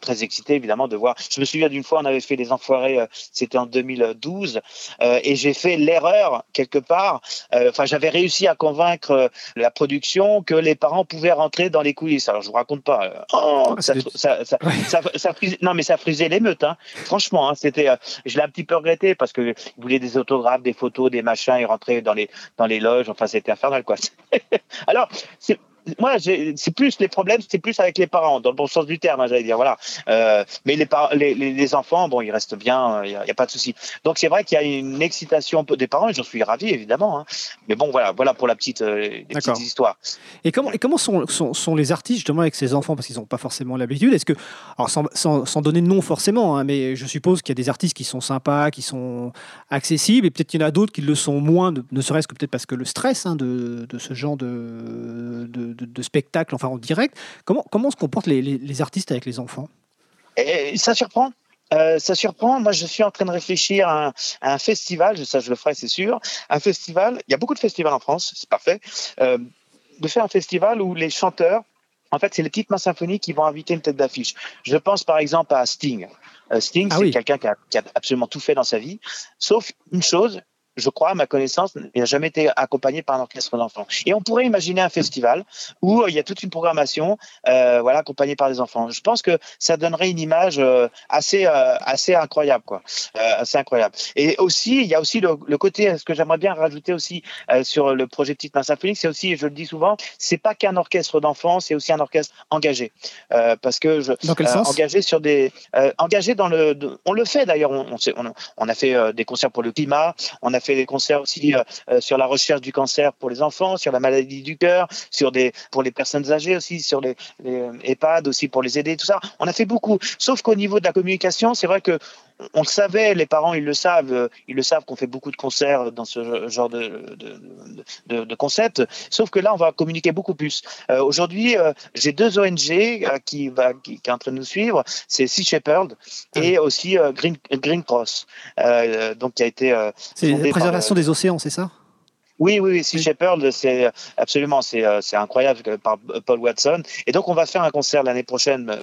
très excités évidemment de voir. Je me souviens d'une fois, on avait fait les Enfoirés, c'était en 2012, et j'ai fait l'erreur quelque part. Enfin, j'avais réussi à convaincre la production que les parents pouvaient rentrer dans les coulisses. Alors je vous raconte pas. Oh, ça, ça, ça, ça, ça frisait, non mais ça frisait l'émeute. Hein. Franchement, hein, c'était. Euh, je l'ai un petit peu regretté parce que ils voulaient des autographes, des photos, des machins et rentrer dans les dans les loges. Enfin, c'était infernal quoi. Alors c'est moi, c'est plus les problèmes, c'est plus avec les parents, dans le bon sens du terme, hein, j'allais dire. Voilà. Euh, mais les, les, les, les, enfants, bon, ils restent bien, il n'y a, a, pas de souci. Donc c'est vrai qu'il y a une excitation des parents, et j'en suis ravi évidemment. Hein. Mais bon, voilà, voilà pour la petite, euh, les petites histoires. Et comment, et comment sont, sont, sont, les artistes justement avec ces enfants, parce qu'ils n'ont pas forcément l'habitude. Est-ce que, alors sans, sans, sans, donner de nom forcément, hein, mais je suppose qu'il y a des artistes qui sont sympas, qui sont accessibles, et peut-être qu'il y en a d'autres qui le sont moins, ne, ne serait-ce que peut-être parce que le stress de, de, ce genre de, de de, de, spectacle, enfin en direct. Comment, comment se comportent les, les, les artistes avec les enfants? Et Ça surprend. Euh, ça surprend. Moi, je suis en train de réfléchir à un, à un festival. Ça, je le ferai, c'est sûr. Un festival. Il y a beaucoup de festivals en France. C'est parfait. Euh, de faire un festival où les chanteurs, en fait, c'est les petites mains symphoniques qui vont inviter une tête d'affiche. Je pense par exemple à Sting. Euh, Sting, ah c'est oui. quelqu'un qui, qui a, absolument tout fait dans sa vie, sauf une chose, je crois, à ma connaissance, n'a jamais été accompagné par un orchestre d'enfants. Et on pourrait imaginer un festival où euh, il y a toute une programmation, euh, voilà, accompagnée par des enfants. Je pense que ça donnerait une image euh, assez, euh, assez incroyable, quoi, assez incroyable. Et aussi, il y a aussi le, le côté, ce que j'aimerais bien rajouter aussi sur le projet Petite Main Symphonique, c'est aussi, je le dis souvent, c'est pas qu'un orchestre d'enfants, c'est aussi un orchestre engagé, parce que je, dans quel sens? engagé sur des, engagé dans le, on le fait d'ailleurs, on, on, on, a fait des concerts pour le climat, on a fait des concerts aussi euh, sur la recherche du cancer pour les enfants, sur la maladie du cœur, sur des pour les personnes âgées aussi, sur les, les EHPAD aussi pour les aider, tout ça. On a fait beaucoup. Sauf qu'au niveau de la communication, c'est vrai que on le savait, les parents ils le savent, ils le savent qu'on fait beaucoup de concerts dans ce genre de, de, de, de, concept. Sauf que là, on va communiquer beaucoup plus. Euh, Aujourd'hui, euh, j'ai deux ONG euh, qui va qui, qui, est en train de nous suivre, c'est Sea Shepherd et aussi euh, Green Green Cross, euh, donc qui a été. c'est la préservation par, des océans, c'est ça? Oui, oui, oui, Sea Shepherd, c'est absolument, c'est incroyable par Paul Watson. Et donc, on va faire un concert l'année prochaine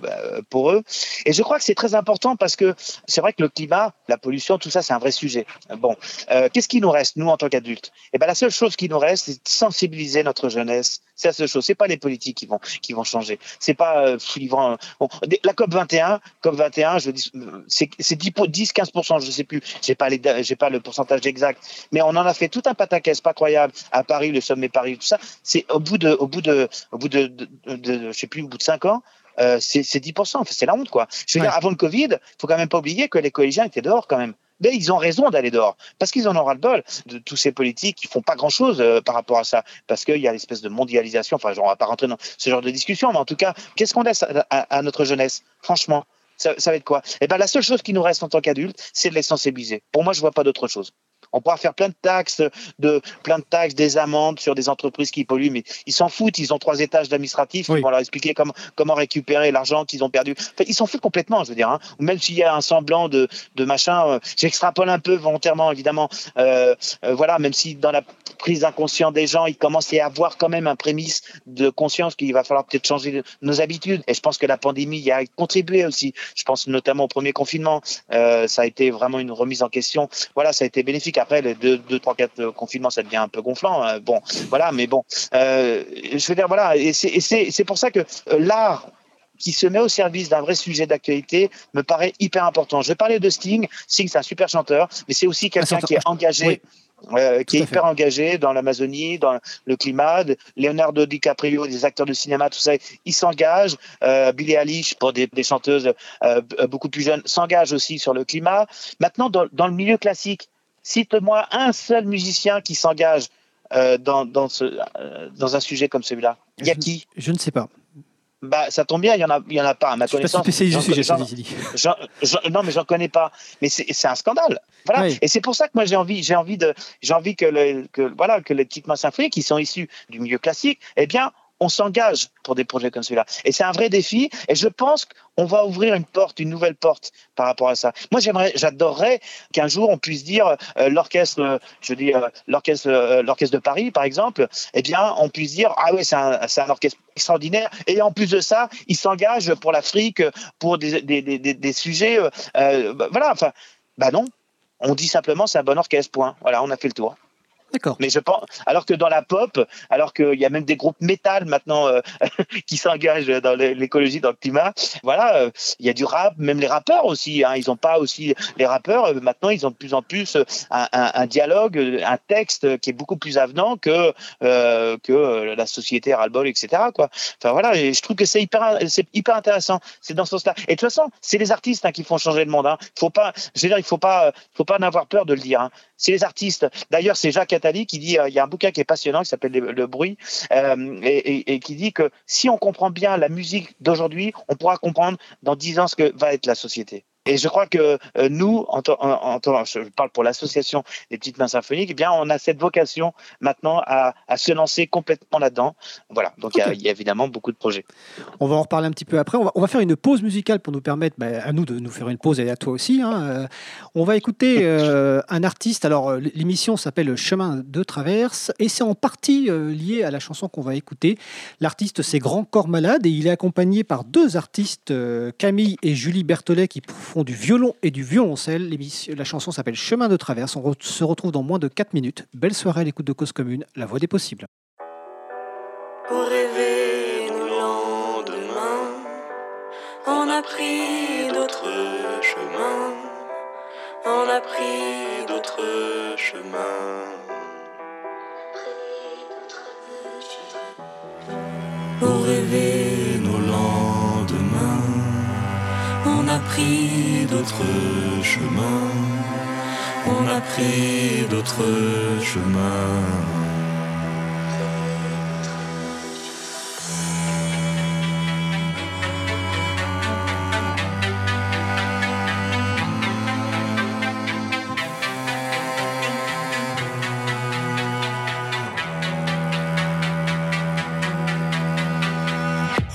pour eux. Et je crois que c'est très important parce que c'est vrai que le climat, la pollution, tout ça, c'est un vrai sujet. Bon, euh, qu'est-ce qui nous reste, nous, en tant qu'adultes? Eh ben, la seule chose qui nous reste, c'est de sensibiliser notre jeunesse. C'est la seule chose. C'est pas les politiques qui vont qui vont changer. C'est pas euh, ils vont, bon, la COP 21, COP 21, je dis, c'est 10, 10, 15% je sais plus. J'ai pas les, j'ai pas le pourcentage exact, mais on en a fait tout un pataquès, pas incroyable à Paris, le sommet Paris, tout ça. C'est au bout de, au bout de, au bout de, de, de, de je sais plus, au bout de cinq ans, euh, c'est 10%. Enfin, c'est la honte, quoi. Je veux ouais. dire, avant le Covid, faut quand même pas oublier que les collégiens étaient dehors quand même. Mais ils ont raison d'aller dehors parce qu'ils en auront le bol de tous ces politiques qui font pas grand chose par rapport à ça parce qu'il y a l'espèce de mondialisation. Enfin, on va pas rentrer dans ce genre de discussion, mais en tout cas, qu'est-ce qu'on laisse à, notre jeunesse? Franchement, ça, ça, va être quoi? Eh ben, la seule chose qui nous reste en tant qu'adultes, c'est de les sensibiliser. Pour moi, je vois pas d'autre chose. On pourra faire plein de taxes, de, plein de taxes, des amendes sur des entreprises qui polluent, mais ils s'en foutent. Ils ont trois étages d'administratifs. Ils vont leur expliquer comment, comment récupérer l'argent qu'ils ont perdu. ils s'en foutent complètement, je veux dire. Hein. Même s'il y a un semblant de, de machin, euh, j'extrapole un peu volontairement, évidemment. Euh, euh, voilà, même si dans la prise inconsciente des gens, il commence à y avoir quand même un prémisse de conscience qu'il va falloir peut-être changer nos habitudes. Et je pense que la pandémie y a contribué aussi. Je pense notamment au premier confinement. ça a été vraiment une remise en question. Voilà, ça a été bénéfique après, les 2, 3, 4 confinements, ça devient un peu gonflant. Hein. bon, voilà, mais bon, euh, je veux dire, voilà, et c'est pour ça que euh, l'art qui se met au service d'un vrai sujet d'actualité me paraît hyper important. Je parler de Sting. Sting, c'est un super chanteur, mais c'est aussi quelqu'un qui est engagé. Euh, qui est hyper engagé dans l'Amazonie, dans le climat. Leonardo DiCaprio, des acteurs de cinéma, tout ça, ils s'engagent. Euh, Billie Eilish, pour des, chanteuses beaucoup plus jeunes, s'engage aussi sur le climat. Maintenant, dans, dans, le milieu classique, Cite-moi un seul musicien qui s'engage euh, dans, dans, ce, euh, dans un sujet comme celui-là. Il y a qui? Je ne sais pas. Bah, ça tombe bien, il n'y en, a, y en a pas, à ma je connaissance. Pas spécialiste du sujet, Non, mais j'en connais pas. Mais c'est un scandale. Voilà. Et c'est pour ça que moi, j'ai envie, j'ai envie, de, envie que, le, que, voilà, que les petites mains symphoniques qui sont issues du milieu classique, eh bien, on s'engage pour des projets comme celui-là. Et c'est un vrai défi. Et je pense qu'on va ouvrir une porte, une nouvelle porte par rapport à ça. Moi, j'aimerais, j'adorerais qu'un jour on puisse dire euh, l'orchestre, je dis euh, l'orchestre, euh, l'orchestre de Paris, par exemple. Eh bien, on puisse dire ah oui, c'est un, orchestre extraordinaire. Et en plus de ça, il s'engage pour l'Afrique, pour des sujets. Bah, voilà. Enfin, bah non. On dit simplement c'est un bon orchestre. Point. Voilà, on a fait le tour. Mais je pense, alors que dans la pop, alors qu'il y a même des groupes métal maintenant euh, qui s'engagent dans l'écologie, dans le climat, voilà, euh, il y a du rap, même les rappeurs aussi. Hein, ils n'ont pas aussi les rappeurs. Euh, maintenant, ils ont de plus en plus un, dialogue, un texte qui est beaucoup plus avenant que que la société ras-le-bol, etc. Quoi. Enfin voilà, je trouve que c'est hyper, c'est hyper intéressant. C'est dans ce sens-là. Et de toute façon, c'est les artistes hein, qui font changer le monde. Hein. Faut pas, je veux dire, il faut pas, faut pas en avoir peur de le dire. C'est les artistes. D'ailleurs, c'est Jacques qui dit, euh, il y a un bouquin qui est passionnant qui s'appelle le, bruit euh, et, qui dit que si on comprend bien la musique d'aujourd'hui, on pourra comprendre dans dix ans ce que va être la société. Et je crois que euh, nous, en, en, je parle pour l'association des petites mains symphoniques, eh bien, on a cette vocation maintenant à, se lancer complètement là-dedans. Voilà, donc il y, a évidemment beaucoup de projets. On va en reparler un petit peu après. On va, faire une pause musicale pour nous permettre, bah, à nous de nous faire une pause et à toi aussi. Hein. Euh, on va écouter euh, un artiste. Alors, l'émission s'appelle Chemin de traverse et c'est en partie lié à la chanson qu'on va écouter. L'artiste, c'est Grand Corps Malade et il est accompagné par deux artistes, Camille et Julie Berthollet, qui du violon et du violoncelle. La chanson s'appelle Chemin de traverse. On se retrouve dans moins de 4 minutes. Belle soirée à l'écoute de Cause Commune, la voix des possibles. Pour rêver le lendemain, on a pris d'autres chemins. On a pris d'autres chemins. Pour rêver pris d'autres chemins, on a pris d'autres chemins.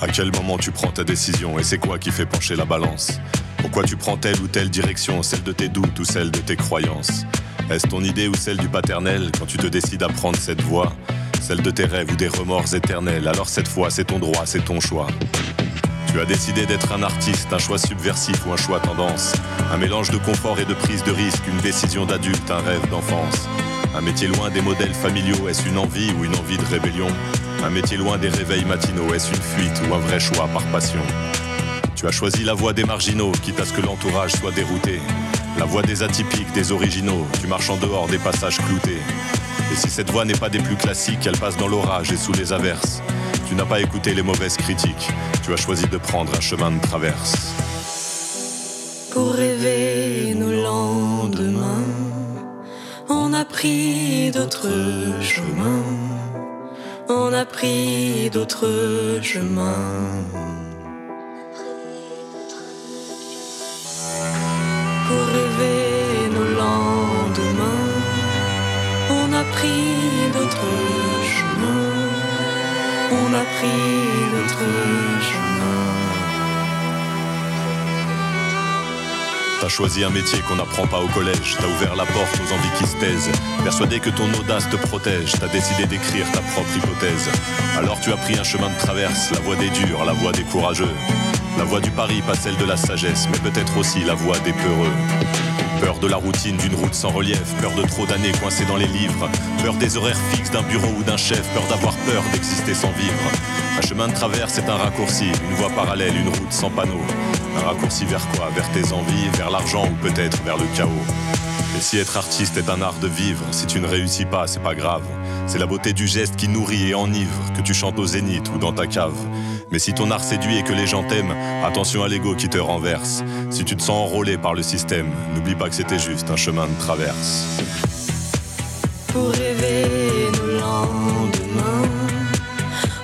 À quel moment tu prends ta décision et c'est quoi qui fait pencher la balance? Pourquoi tu prends telle ou telle direction, celle de tes doutes ou celle de tes croyances Est-ce ton idée ou celle du paternel quand tu te décides à prendre cette voie Celle de tes rêves ou des remords éternels Alors cette fois, c'est ton droit, c'est ton choix. Tu as décidé d'être un artiste, un choix subversif ou un choix tendance. Un mélange de confort et de prise de risque, une décision d'adulte, un rêve d'enfance. Un métier loin des modèles familiaux, est-ce une envie ou une envie de rébellion? Un métier loin des réveils matinaux, est-ce une fuite ou un vrai choix par passion? Tu as choisi la voie des marginaux, quitte à ce que l'entourage soit dérouté. La voie des atypiques, des originaux, tu marches en dehors des passages cloutés. Et si cette voie n'est pas des plus classiques, elle passe dans l'orage et sous les averses. Tu n'as pas écouté les mauvaises critiques, tu as choisi de prendre un chemin de traverse. Pour rêver nos lendemains pris d'autres chemins, on a pris d'autres chemins. Pour rêver nos lendemains, on a pris d'autres chemins, on a pris d'autres chemins. T'as choisi un métier qu'on n'apprend pas au collège. T'as ouvert la porte aux envies qui se taisent. Persuadé que ton audace te protège, t'as décidé d'écrire ta propre hypothèse. Alors tu as pris un chemin de traverse, la voie des durs, la voie des courageux. La voie du pari, pas celle de la sagesse, mais peut-être aussi la voie des peureux. Peur de la routine d'une route sans relief, peur de trop d'années coincées dans les livres, peur des horaires fixes d'un bureau ou d'un chef, peur d'avoir peur d'exister sans vivre. Un chemin de traverse est un raccourci, une voie parallèle, une route sans panneau. Un raccourci vers quoi? Vers tes envies, vers l'argent ou peut-être vers le chaos. Et si être artiste est un art de vivre, si tu ne réussis pas, c'est pas grave. C'est la beauté du geste qui nourrit et enivre, que tu chantes au zénith ou dans ta cave. Mais si ton art séduit et que les gens t'aiment, attention à l'ego qui te renverse. Si tu te sens enrôlé par le système, n'oublie pas que c'était juste un chemin de traverse. Pour rêver nos lendemains,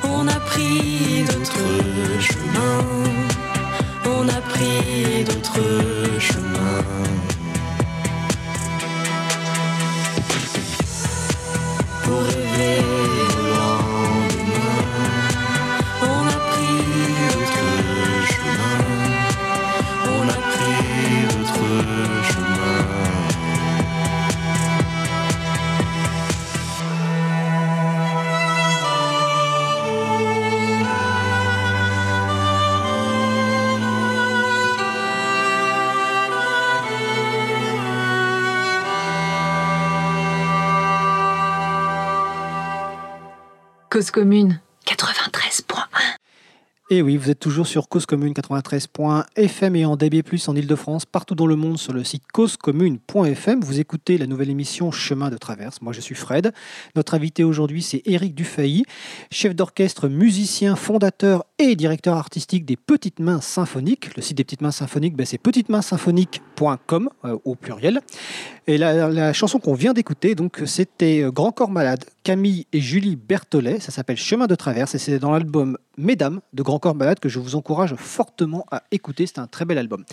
on a pris d'autres chemins, on a pris d'autres Cause commune 93.1. Et oui, vous êtes toujours sur Cause Commune 93.fm et en DB+, en Ile-de-France, partout dans le monde sur le site causecommune.fm. Vous écoutez la nouvelle émission Chemin de traverse. Moi, je suis Fred. Notre invité aujourd'hui, c'est Éric Dufay, chef d'orchestre, musicien, fondateur et directeur artistique des Petites Mains Symphoniques. Le site des Petites Mains Symphoniques, ben, c'est petitesmainssymphoniques.com euh, au pluriel. Et la, la chanson qu'on vient d'écouter, donc, c'était euh, Grand Corps Malade, Camille et Julie Berthollet. Ça s'appelle Chemin de traverse et c'est dans l'album Mesdames de Grand Corps Malade que je vous encourage fortement à écouter. C'est un très bel album.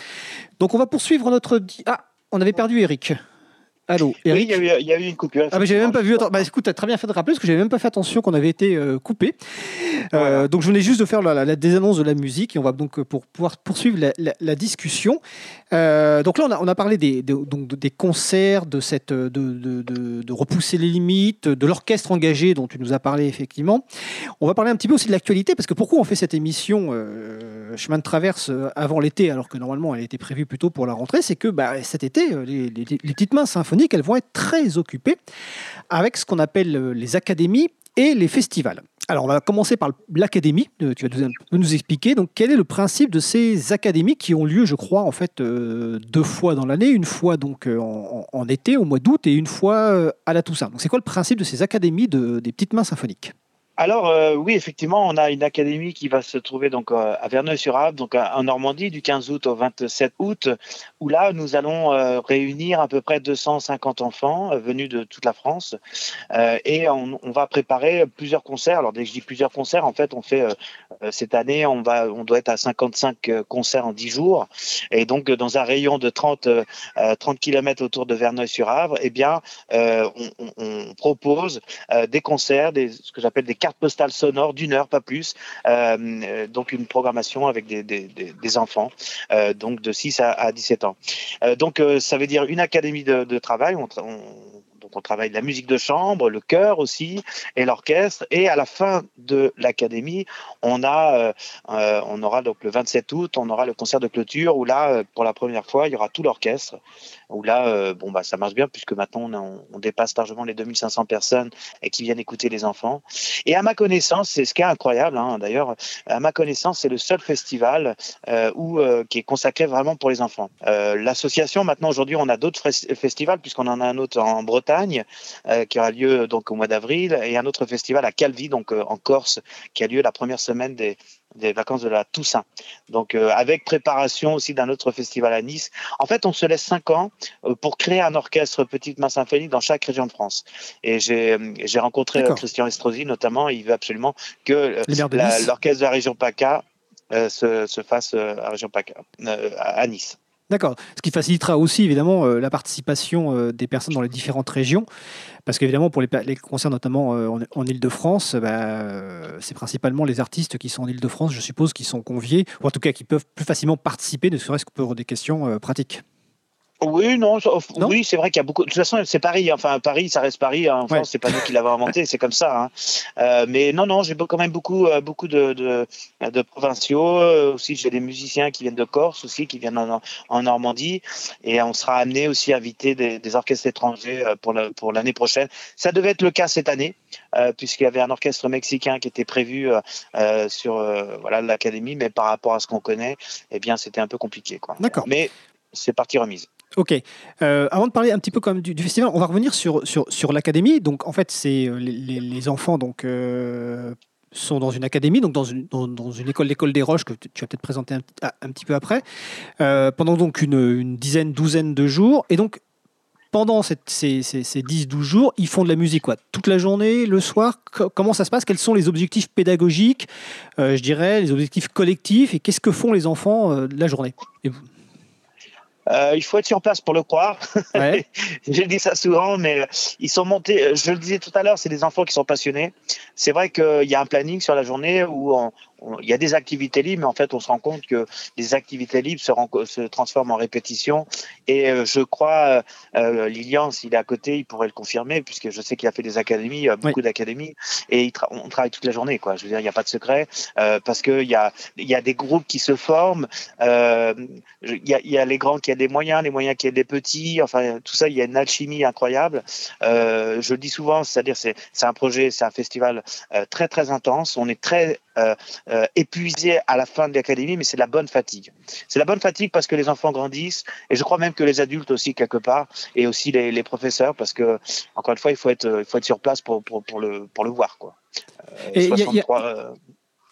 Donc on va poursuivre notre... Ah, on avait perdu Eric. Allô, Oui, Eric il y, a eu, il y a eu une coupure. ah mais j'avais même pas vu. Attends, bah écoute, t'as très bien fait de rappeler parce que j'avais même pas fait attention qu'on avait été euh, coupé. Euh, Voilà. donc je venais juste de faire la, la, la désannonce de la musique et on va donc euh, pour pouvoir poursuivre la, discussion. Euh, donc là on a, on a parlé des, des- donc de- des concerts, de cette de, de, de- de repousser les limites, de l'orchestre engagé dont tu nous as parlé effectivement. On va parler un petit peu aussi de l'actualité parce que pourquoi on fait cette émission chemin de traverse avant l'été alors que normalement elle était prévue plutôt pour la rentrée, c'est que bah, cet été les, les- les petites mains elles vont être très occupées avec ce qu'on appelle euh, les académies et les festivals. Alors, on va commencer par l'académie. Euh, Tu vas nous, expliquer. Donc, quel est le principe de ces académies qui ont lieu, je crois, en fait, euh, deux fois dans l'année, une fois donc en, été, au mois d'août, et une fois à la Toussaint. Donc, c'est quoi le principe de ces académies de- des petites mains symphoniques? Alors euh, oui, effectivement, on a une académie qui va se trouver donc euh, à Verneuil-sur-Arve, donc à- en Normandie, du 15 août au 27 août, où là nous allons euh, réunir à peu près 250 enfants euh, venus de toute la France, Euh, et on, va préparer plusieurs concerts. Alors dès que je dis plusieurs concerts, en fait, on fait euh, euh, cette année, on va, on doit être à 55 euh, concerts en 10 jours, et donc euh, dans un rayon de 30 euh, euh, 30 km autour de Verneuil-sur-Arve, eh bien, euh, on, on- propose euh, des concerts, des, ce que j'appelle des cartes postales sonores d'une heure, pas plus. Euh, euh, donc une programmation avec des, des, enfants, euh, donc de 6 à, à 17 ans. Donc ça veut dire une académie de, travail. On, on- travaille la musique de chambre, le chœur aussi, et l'orchestre. Et à la fin de l'académie, on a, on aura donc le 27 août, on aura le concert de clôture où là, pour la première fois, il y aura tout l'orchestre. Où là, euh, bon bah ça marche bien puisque maintenant on, on- dépasse largement les 2500 personnes et qui viennent écouter les enfants. Et à ma connaissance, c'est ce qui est incroyable hein, d'ailleurs, à ma connaissance, c'est le seul festival euh, où, euh, qui est consacré vraiment pour les enfants. L'association, maintenant aujourd'hui, on a d'autres fes- festivals puisqu'on en a un autre en Bretagne qui aura lieu donc au mois d'avril, et un autre festival à Calvi, donc en Corse, qui a lieu la première semaine des, des vacances de la Toussaint. Donc euh, avec préparation aussi d'un autre festival à Nice. En fait, on se laisse cinq ans euh, pour créer un orchestre petite main symphonique dans chaque région de France. Et j'ai euh, rencontré euh. Christian Estrosi notamment. Il veut absolument que maires de Nice. l'orchestre de la région PACA euh, se, se fasse à région PACA, euh, à Nice. D'accord. Ce qui facilitera aussi évidemment euh, la participation euh, des personnes dans les différentes régions. Parce qu'évidemment, pour les, concerts, notamment euh, en, en Ile-de-France, bah, c'est principalement les artistes qui sont en Ile-de-France, je suppose, qui sont conviés, ou en tout cas qui peuvent plus facilement participer, ne serait-ce que pour des questions pratiques. Oui, non, oui, c'est vrai qu'il y a beaucoup. De toute façon, c'est Paris. Enfin, Paris, ça reste Paris. hein. En Ouais. France, c'est pas nous qui l'avons inventé, c'est comme ça. hein. Euh, mais non, non, j'ai quand même beaucoup, euh, beaucoup de, de, de provinciaux. Euh, Aussi, j'ai des musiciens qui viennent de Corse aussi, qui viennent en, en Normandie, et on sera amené aussi à inviter des, des orchestres étrangers pour le- pour l'année prochaine. Ça devait être le cas cette année, euh, puisqu'il y avait un orchestre mexicain qui était prévu euh, sur voilà l'académie, mais par rapport à ce qu'on connaît, eh bien, c'était un peu compliqué, quoi. D'accord. Mais c'est parti remise. Ok. Euh, avant de parler un petit peu même du, festival, on va revenir sur, sur, sur l'académie. Donc, en fait, c'est euh, les, enfants donc, euh, sont dans une académie, donc dans une, dans, une école, l'école des Roches, que tu vas peut-être présenter un, un- petit peu après, pendant donc une, une dizaine, douzaine de jours. Et donc, pendant ces, ces, ces 10-12 jours, ils font de la musique quoi Toute la journée, le soir Co- Comment ça se passe? Quels sont les objectifs pédagogiques, je dirais, les objectifs collectifs? Et qu'est-ce que font les enfants la journée? Euh, il faut être sur place pour le croire. Ouais. Je dis ça souvent, mais euh, ils sont montés. euh, Je le disais tout à l'heure, c'est des enfants qui sont passionnés. C'est vrai qu'il y a un planning sur la journée où on- on- il y a des activités libres, mais en fait, on se rend compte que les activités libres se, transforment en répétition. Et euh, je crois, euh, euh, Lilian, s'il est à côté, il pourrait le confirmer, puisque je sais qu'il a fait des académies, beaucoup d'académies, et il tra- on travaille toute la journée. Quoi. Je veux dire, il n'y a pas de secret, euh, parce qu'il y a, y a des groupes qui se forment. Il y, a, y a les grands qui ont des moyens, les moyens qui ont des petits. Enfin, tout ça, il y a une alchimie incroyable. Je le dis souvent, c'est-à-dire c'est un projet, c'est un festival très très intense. On est très euh, euh, épuisé à la fin de l'académie, mais c'est de la bonne fatigue. C'est la bonne fatigue parce que les enfants grandissent et je crois même que les adultes aussi quelque part et aussi les, les professeurs parce que encore une fois, il faut être il faut être sur place pour pour, pour le pour le voir quoi. Euh, Et il y a- il y a- 63, euh,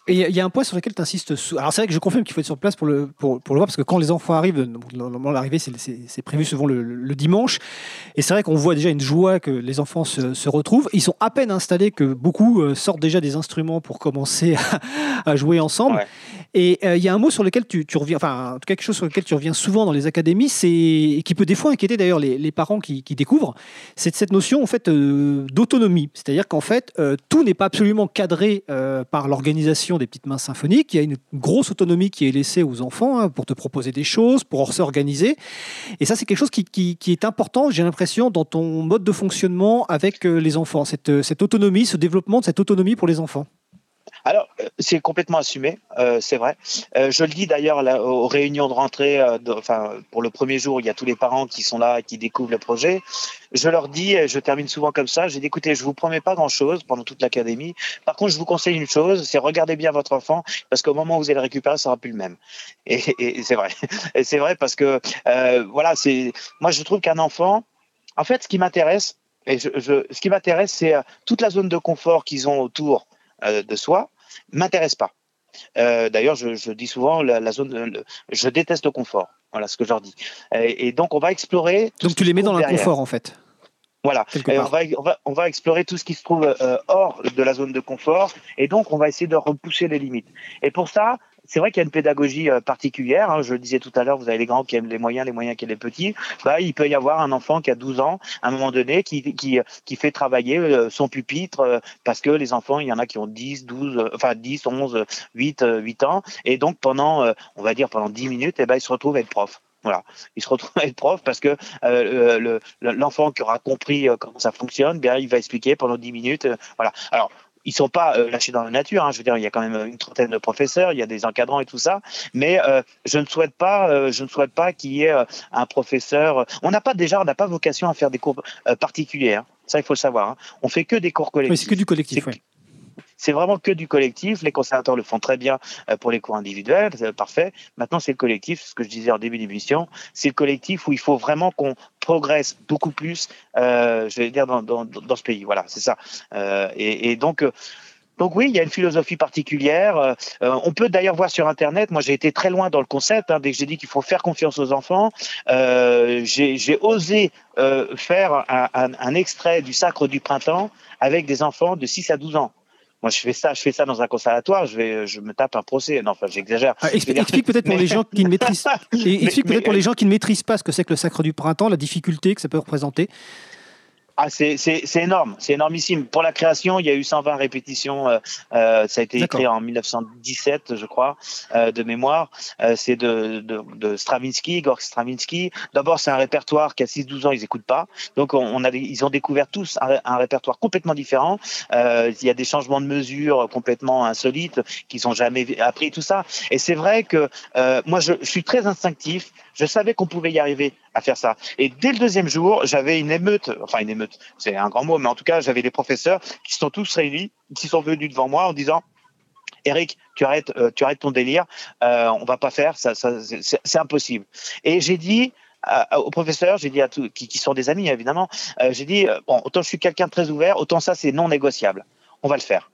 Et il y a- un point sur lequel tu insistes. Alors, c'est vrai que je confirme qu'il faut être sur place pour le, pour, pour le voir, parce que quand les enfants arrivent, normalement, l'arrivée, c'est- prévu souvent le, dimanche. Et c'est vrai qu'on voit déjà une joie que les enfants se, se retrouvent. Ils sont à peine installés que beaucoup euh, sortent déjà des instruments pour commencer à, jouer ensemble. Et euh, il y a un mot sur lequel tu, reviens, enfin, quelque chose sur lequel tu reviens souvent dans les académies, et qui peut des fois inquiéter d'ailleurs les, parents qui, découvrent, c'est cette notion en fait euh, d'autonomie. C'est-à-dire qu'en fait, euh, tout n'est pas absolument cadré par l'organisation des petites mains symphoniques. Il y a une grosse autonomie qui est laissée aux enfants hein, pour te proposer des choses, pour s'organiser. Et ça, c'est quelque chose qui, est important, j'ai l'impression, dans ton mode de fonctionnement avec les enfants, cette autonomie, ce développement de cette autonomie pour les enfants. Alors, euh, c'est complètement assumé, euh, c'est vrai. Euh, je le dis d'ailleurs aux réunions de rentrée, enfin pour le premier jour, il y a tous les parents qui sont là et qui découvrent le projet. Je leur dis, et je termine souvent comme ça, j'ai dit écoutez, je vous promets pas grand-chose pendant toute l'académie. Par contre, je vous conseille une chose, c'est regardez bien votre enfant parce qu'au moment où vous allez le récupérer, ça sera plus le même. Et, c'est vrai. Et c'est vrai parce que voilà, c'est moi je trouve qu'un enfant, en fait, ce qui m'intéresse, ce qui m'intéresse, c'est toute la zone de confort qu'ils ont autour de soi m'intéresse pas. Euh, D'ailleurs, je, je dis souvent la, la zone, le- je déteste le confort. Voilà ce que je leur dis. Et, et donc, on va explorer. Donc tu les mets dans derrière. l'inconfort en fait. Voilà. quelque Et on, part. va, on, va, on va explorer tout ce qui se trouve euh, hors de la zone de confort. Et donc, on va essayer de repousser les limites. Et pour ça, c'est vrai qu'il y a une pédagogie euh, particulière. hein. Je le disais tout à l'heure, vous avez les grands qui aiment les moyens, les moyens qui aiment les petits. Bah, il peut y avoir un enfant qui a 12 ans, à un moment donné, qui, qui, qui fait travailler euh, son pupitre, euh, parce que les enfants, il y en a qui ont 10, 12, euh, enfin 10, 11, 8, euh, 8 ans. Et donc, pendant, euh, on va dire, pendant 10 minutes, eh ben, se retrouvent à être prof. Voilà, il se retrouve à être prof parce que euh, le- le- l'enfant qui aura compris euh, comment ça fonctionne, bien il va expliquer pendant 10 minutes. euh, voilà. Alors ils sont pas euh, lâchés dans la nature. Hein, je veux dire, il y a quand même une trentaine de professeurs, il y a des encadrants et tout ça. Mais euh, je ne souhaite pas, euh, je ne souhaite pas qu'il y ait euh, un professeur. On n'a pas déjà, on n'a pas vocation à faire des cours euh, particuliers. hein. Ça, il faut le savoir. hein. On fait que des cours Oui, collectifs. c'est que du collectif. Ouais. C'est vraiment que du collectif. Les conservateurs le font très bien euh, pour les cours individuels, c'est parfait. Maintenant, c'est le collectif, ce que je disais en début d'émission, c'est le collectif où il faut vraiment qu'on progresse beaucoup plus, euh, je vais dire, dans, dans, dans ce pays. Voilà, c'est ça. Euh, et, donc, euh, donc oui, il y a une philosophie particulière. Euh, on peut d'ailleurs voir sur Internet, moi j'ai été très loin dans le concept, hein, dès que j'ai dit qu'il faut faire confiance aux enfants, euh, j'ai osé euh, faire un, un, un, extrait du Sacre du Printemps avec des enfants de 6 à 12 ans. Moi, je fais ça, je fais ça dans un conservatoire, je vais, je me tape un procès. Non, enfin, j'exagère. Ah, explique, explique peut-être pour les gens qui ne maîtrisent, explique peut-être pour les gens qui ne maîtrisent pas ce que c'est que le Sacre du Printemps, la difficulté que ça peut représenter. Ah, c'est énorme, c'est énormissime. Pour la création, il y a eu 120 répétitions. Euh, euh, ça a été écrit en 1917, je crois, euh, de mémoire. Euh, c'est de, de, de, Stravinsky, Gork Stravinsky. D'abord, c'est un répertoire qui a 6-12 ans, ils n'écoutent pas. Donc, on, on a, ils ont découvert tous un, un répertoire complètement différent. Euh, il y a des changements de mesure complètement insolites qu'ils n'ont jamais appris, tout ça. Et c'est vrai que euh, moi, je, je suis très instinctif. Je savais qu'on pouvait y arriver à faire ça. Et dès le deuxième jour, j'avais une émeute, enfin une émeute, c'est un grand mot, mais en tout cas, j'avais des professeurs qui sont tous réunis, qui sont venus devant moi en disant Eric, tu arrêtes, euh, tu arrêtes ton délire, euh, on va pas faire, ça, c'est impossible. Et j'ai dit euh, aux professeurs, j'ai dit à tous, qui, qui, sont des amis évidemment, euh, j'ai dit bon, autant je suis quelqu'un de très ouvert, autant ça c'est non négociable. On va le faire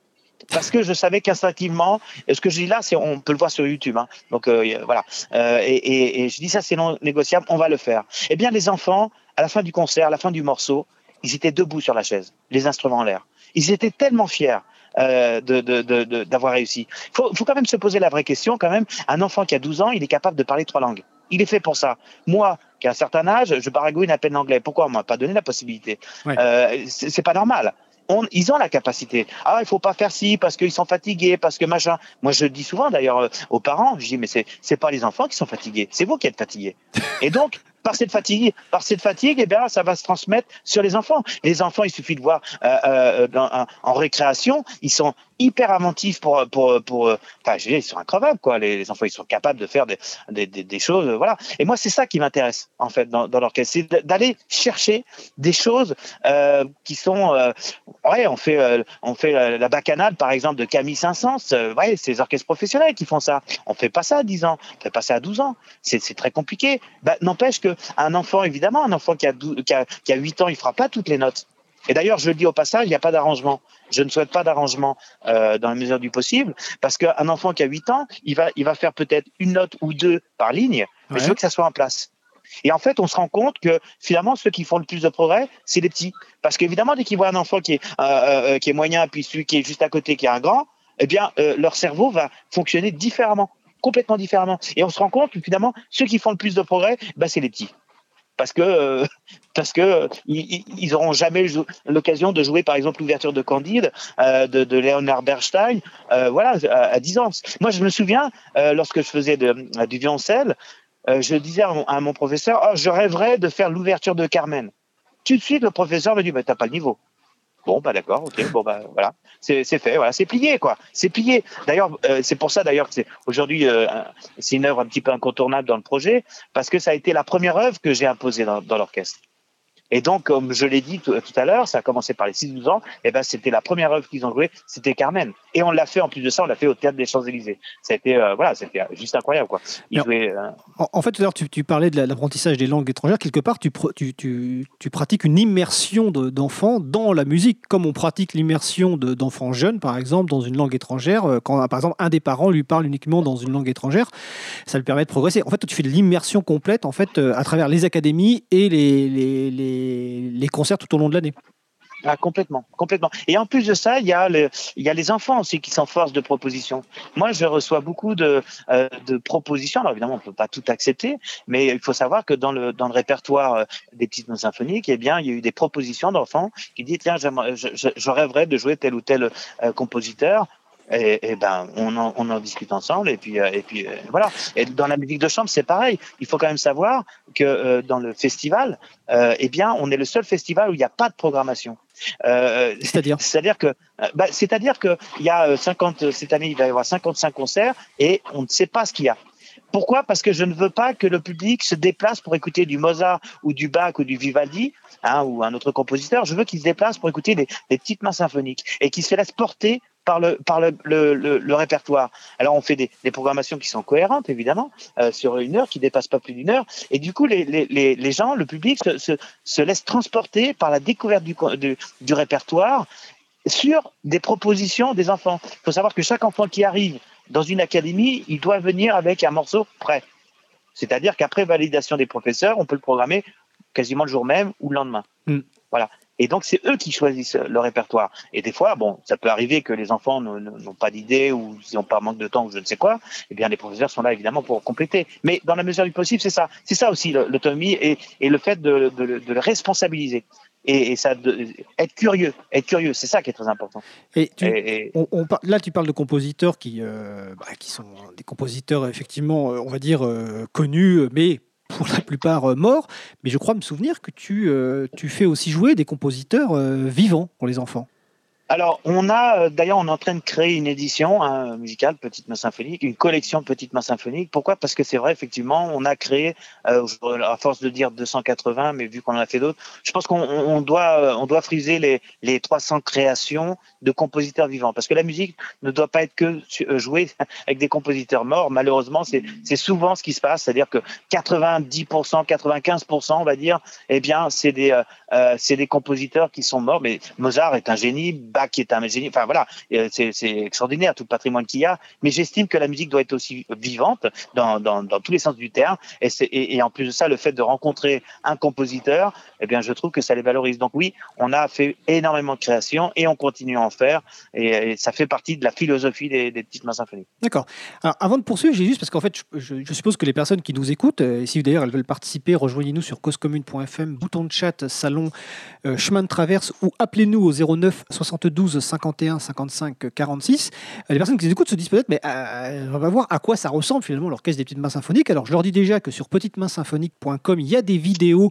parce que je savais qu'instinctivement, ce que je dis là, c'est on peut le voir sur YouTube. Hein, donc euh, voilà. Euh, et, et, et, je dis ça, c'est non négociable, on va le faire. Eh bien, les enfants, à la fin du concert, à la fin du morceau, ils étaient debout sur la chaise, les instruments en l'air. Ils étaient tellement fiers. Euh, d'avoir de, de, de, réussi. Il faut, faut quand même se poser la vraie question, quand même. Un enfant qui a 12 ans, il est capable de parler trois langues. Il est fait pour ça. Moi, qui a un certain âge, je baragouine à peine l'anglais. Pourquoi? On m'a pas donné la possibilité ouais. euh, C'est pas normal on, ils ont la capacité. Ah, il faut pas faire ci parce qu'ils sont fatigués, parce que machin. Moi, je dis souvent d'ailleurs euh, aux parents, je dis mais c'est c'est pas les enfants qui sont fatigués, c'est vous qui êtes fatigués. Et donc par cette fatigue, par cette fatigue, eh bien, ça va se transmettre sur les enfants. Les enfants, il suffit de voir euh, euh, dans, en récréation, ils sont hyper inventifs pour pour pour. Enfin, je veux dire, ils sont incroyables, quoi. Les, enfants, ils sont capables de faire des des, des, choses, voilà. Et moi, c'est ça qui m'intéresse en fait dans, dans l'orchestre, c'est d'aller chercher des choses euh, qui sont. Euh, ouais, on fait euh, on fait la, bacchanale, par exemple, de Camille Saint-Saëns. ouais, c'est les orchestres professionnels qui font ça. On fait pas ça à 10 ans, on fait pas ça à 12 ans. C'est très compliqué. Bah, n'empêche que un enfant, évidemment, un enfant qui a, 12, qui a, qui a 8 ans, il fera pas toutes les notes. Et d'ailleurs, je le dis au passage, il n'y a pas d'arrangement. Je ne souhaite pas d'arrangement euh, dans la mesure du possible, parce qu'un enfant qui a 8 ans, il va, il va faire peut-être une note ou deux par ligne, mais ouais. je veux que ça soit en place. Et en fait, on se rend compte que finalement, ceux qui font le plus de progrès, c'est les petits. Parce qu'évidemment, dès qu'ils voient un enfant qui est, euh, euh, qui est moyen, puis celui qui est juste à côté, qui est un grand, eh bien, euh, leur cerveau va fonctionner différemment complètement différemment. Et on se rend compte que finalement, ceux qui font le plus de progrès, bah, c'est les petits. Parce que, euh, parce que ils, ils auront jamais l'occasion de jouer, par exemple, l'ouverture de Candide euh, de, de Leonard Bernstein, euh, voilà, à, à, 10 ans. Moi, je me souviens, euh, lorsque je faisais du violoncelle, euh, je disais à mon, professeur, oh, je rêverais de faire l'ouverture de Carmen. Tout de suite, le professeur me dit, bah, t'as pas le niveau. Bon, bah d'accord, ok, bon, bah voilà, c'est fait, voilà, c'est plié, quoi, c'est plié. D'ailleurs, euh, c'est pour ça, d'ailleurs, que c'est aujourd'hui, euh, c'est une œuvre un petit peu incontournable dans le projet, parce que ça a été la première œuvre que j'ai imposée dans, dans l'orchestre. Et donc, comme je l'ai dit tout, tout, à l'heure, ça a commencé par les 6-12 ans, et ben c'était la première œuvre qu'ils ont jouée, c'était Carmen. Et on l'a fait, en plus de ça, on l'a fait au Théâtre des Champs-Élysées. Ça a été, euh, voilà, c'était juste incroyable, quoi. Ils jouaient, euh... en, en, fait, tout à l'heure, tu, tu, parlais de l'apprentissage des langues étrangères. Quelque part, tu, tu, tu pratiques une immersion d'enfants de, dans la musique, comme on pratique l'immersion d'enfants jeunes, par exemple, dans une langue étrangère. euh, Quand, par exemple, un des parents lui parle uniquement dans une langue étrangère, ça lui permet de progresser. En fait, tu fais de l'immersion complète, en fait, euh, à travers les académies et les, les, les les, concerts tout au long de l'année. Ah, complètement, complètement. Et en plus de ça, il y a, le, il y a les enfants aussi qui sont force de proposition. Moi, je reçois beaucoup de, euh, de propositions. Alors évidemment, on peut pas tout accepter, mais il faut savoir que dans le, dans le répertoire euh, des petites notes symphoniques, eh bien, il y a eu des propositions d'enfants qui disent tiens, je, je, rêverais de jouer tel ou tel euh, compositeur. Et, et, ben on en, on en discute ensemble et puis et puis voilà. Et dans la musique de chambre c'est pareil. Il faut quand même savoir que euh, dans le festival euh, eh bien on est le seul festival où il n'y a pas de programmation. Euh, c'est-à-dire? c'est-à-dire que bah, c'est-à-dire que il y a 50 cette année il va y avoir 55 concerts et on ne sait pas ce qu'il y a. Pourquoi? Parce que je ne veux pas que le public se déplace pour écouter du Mozart ou du Bach ou du Vivaldi hein, ou un autre compositeur. Je veux qu'il se déplace pour écouter les petites mains symphoniques et qu'il se laisse porter par le par le, le, le- le répertoire. Alors on fait des, des programmations qui sont cohérentes évidemment euh, sur une heure qui dépasse pas plus d'une heure et du coup les, les, les, les gens, le public se, se, se laisse transporter par la découverte du, co- du, du répertoire sur des propositions des enfants. Il faut savoir que chaque enfant qui arrive dans une académie, il doit venir avec un morceau prêt. C'est-à-dire qu'après validation des professeurs, on peut le programmer quasiment le jour même ou le lendemain. Mm. Voilà. Et donc, c'est eux qui choisissent le répertoire. Et des fois, bon, ça peut arriver que les enfants n'ont pas d'idée ou n'ont pas manque de temps ou je ne sais quoi. Eh bien, les professeurs sont là, évidemment, pour compléter. Mais dans la mesure du possible, c'est ça. C'est ça aussi, l'autonomie et, et le fait de, de, le- de le responsabiliser. Et, et ça, de, être curieux. Être curieux, c'est ça qui est très important. Et tu, Et- et- On- on par- là, tu parles de compositeurs qui, euh, bah, qui sont des compositeurs, effectivement, euh, on va dire, euh, connus, mais pour la plupart euh, morts. Mais je crois me souvenir que tu, euh, tu fais aussi jouer des compositeurs euh, vivants pour les enfants. Alors, on a euh, d'ailleurs, on est en train de créer une édition hein, musicale, Petite Main Symphonique, une collection de Petites Mains Symphoniques. Pourquoi? Parce que c'est vrai, effectivement, on a créé, euh, à force de dire 280, mais vu qu'on en a fait d'autres, je pense qu'on on on doit, euh, on doit friser les, les 300 créations de compositeurs vivants. Parce que la musique ne doit pas être que jouée avec des compositeurs morts. Malheureusement, c'est souvent ce qui se passe. C'est-à-dire que 90%, 95%, on va dire, eh bien, c'est des, c'est des compositeurs qui sont morts. Mais Mozart est un génie, Bach est un génie. Enfin voilà, euh, c'est extraordinaire tout le patrimoine qu'il y a. Mais j'estime que la musique doit être aussi vivante dans, dans, tous les sens du terme. Et, et, et en plus de ça, le fait de rencontrer un compositeur, eh bien, je trouve que ça les valorise. Donc oui, on a fait énormément de créations et on continue à en faire. Et, ça fait partie de la philosophie des, des petites mains symphoniques. D'accord. Avant de poursuivre, j'ai juste parce qu'en fait, je, suppose que les personnes qui nous écoutent, euh, et si d'ailleurs elles veulent participer, rejoignez-nous sur causecommune.fm, bouton de chat, salon, euh, chemin de traverse ou appelez-nous au 09 72 51 55 46. Euh, les personnes qui nous écoutent se disent peut-être, mais euh, on va voir à quoi ça ressemble finalement l'orchestre des petites mains symphoniques. Alors, je leur dis déjà que sur petitemainssymphonique.com, il y a des vidéos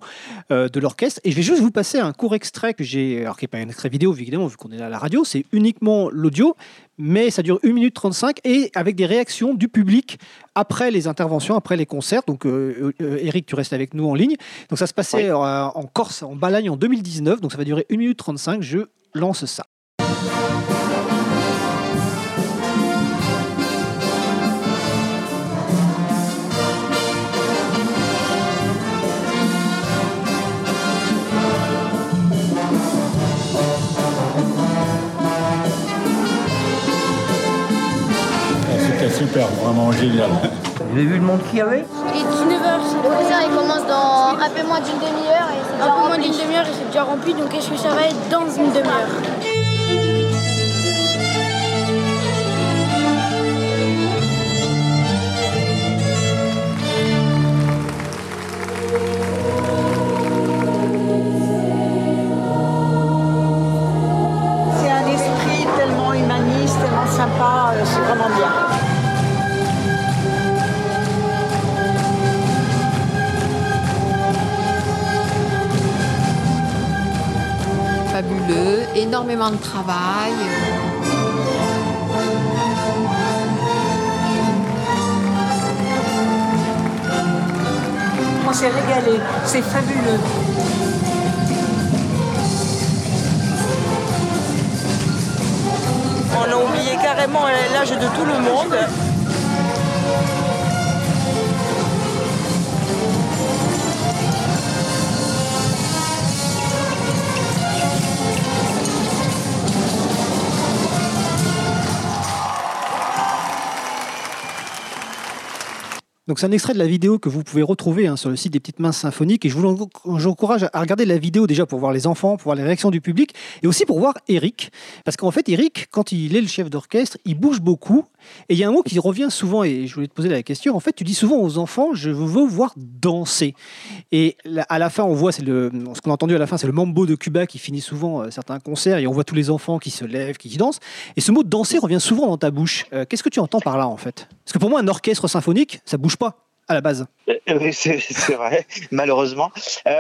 euh, de l'orchestre et je vais juste vous passer un court extrait que j'ai, alors qui n'est pas un extrait vidéo évidemment, vu qu'on est là à la radio, c'est uniquement l'audio mais ça dure 1 minute 35 et avec des réactions du public après les interventions, après les concerts. Donc, euh, euh, Eric, tu restes avec nous en ligne. Donc, ça se passait Oui. euh, en Corse, en Balagne en 2019. Donc, ça va durer 1 minute 35. Je lance ça. Vraiment génial. Vous avez vu le monde qu'il y avait. Il est 19h, Le concert il commence dans un peu moins d'une demi-heure et c'est un peu moins d'une demi-heure et c'est déjà rempli, donc est-ce que ça va être dans une demi-heure. C'est un esprit énormément de travail. On s'est régalé, c'est fabuleux. On a oublié carrément l'âge de tout le monde. Donc, c'est un extrait de la vidéo que vous pouvez retrouver hein, sur le site des Petites Mains Symphoniques. Et je vous en- j'encourage à regarder la vidéo déjà pour voir les enfants, pour voir les réactions du public et aussi pour voir Eric. Parce qu'en fait, Eric, quand il est le chef d'orchestre, il bouge beaucoup. Et il y a un mot qui revient souvent, et je voulais te poser la question. En fait, tu dis souvent aux enfants, je veux voir danser. Et à la fin, on voit, c'est ce qu'on a entendu à la fin, c'est le mambo de Cuba qui finit souvent euh, certains concerts, et on voit tous les enfants qui se lèvent, qui, dansent. Et ce mot danser revient souvent dans ta bouche. Euh, Qu'est-ce que tu entends par là, en fait? Parce que pour moi, un orchestre symphonique, ça bouge pas à la base. Euh, Oui, c'est vrai, malheureusement.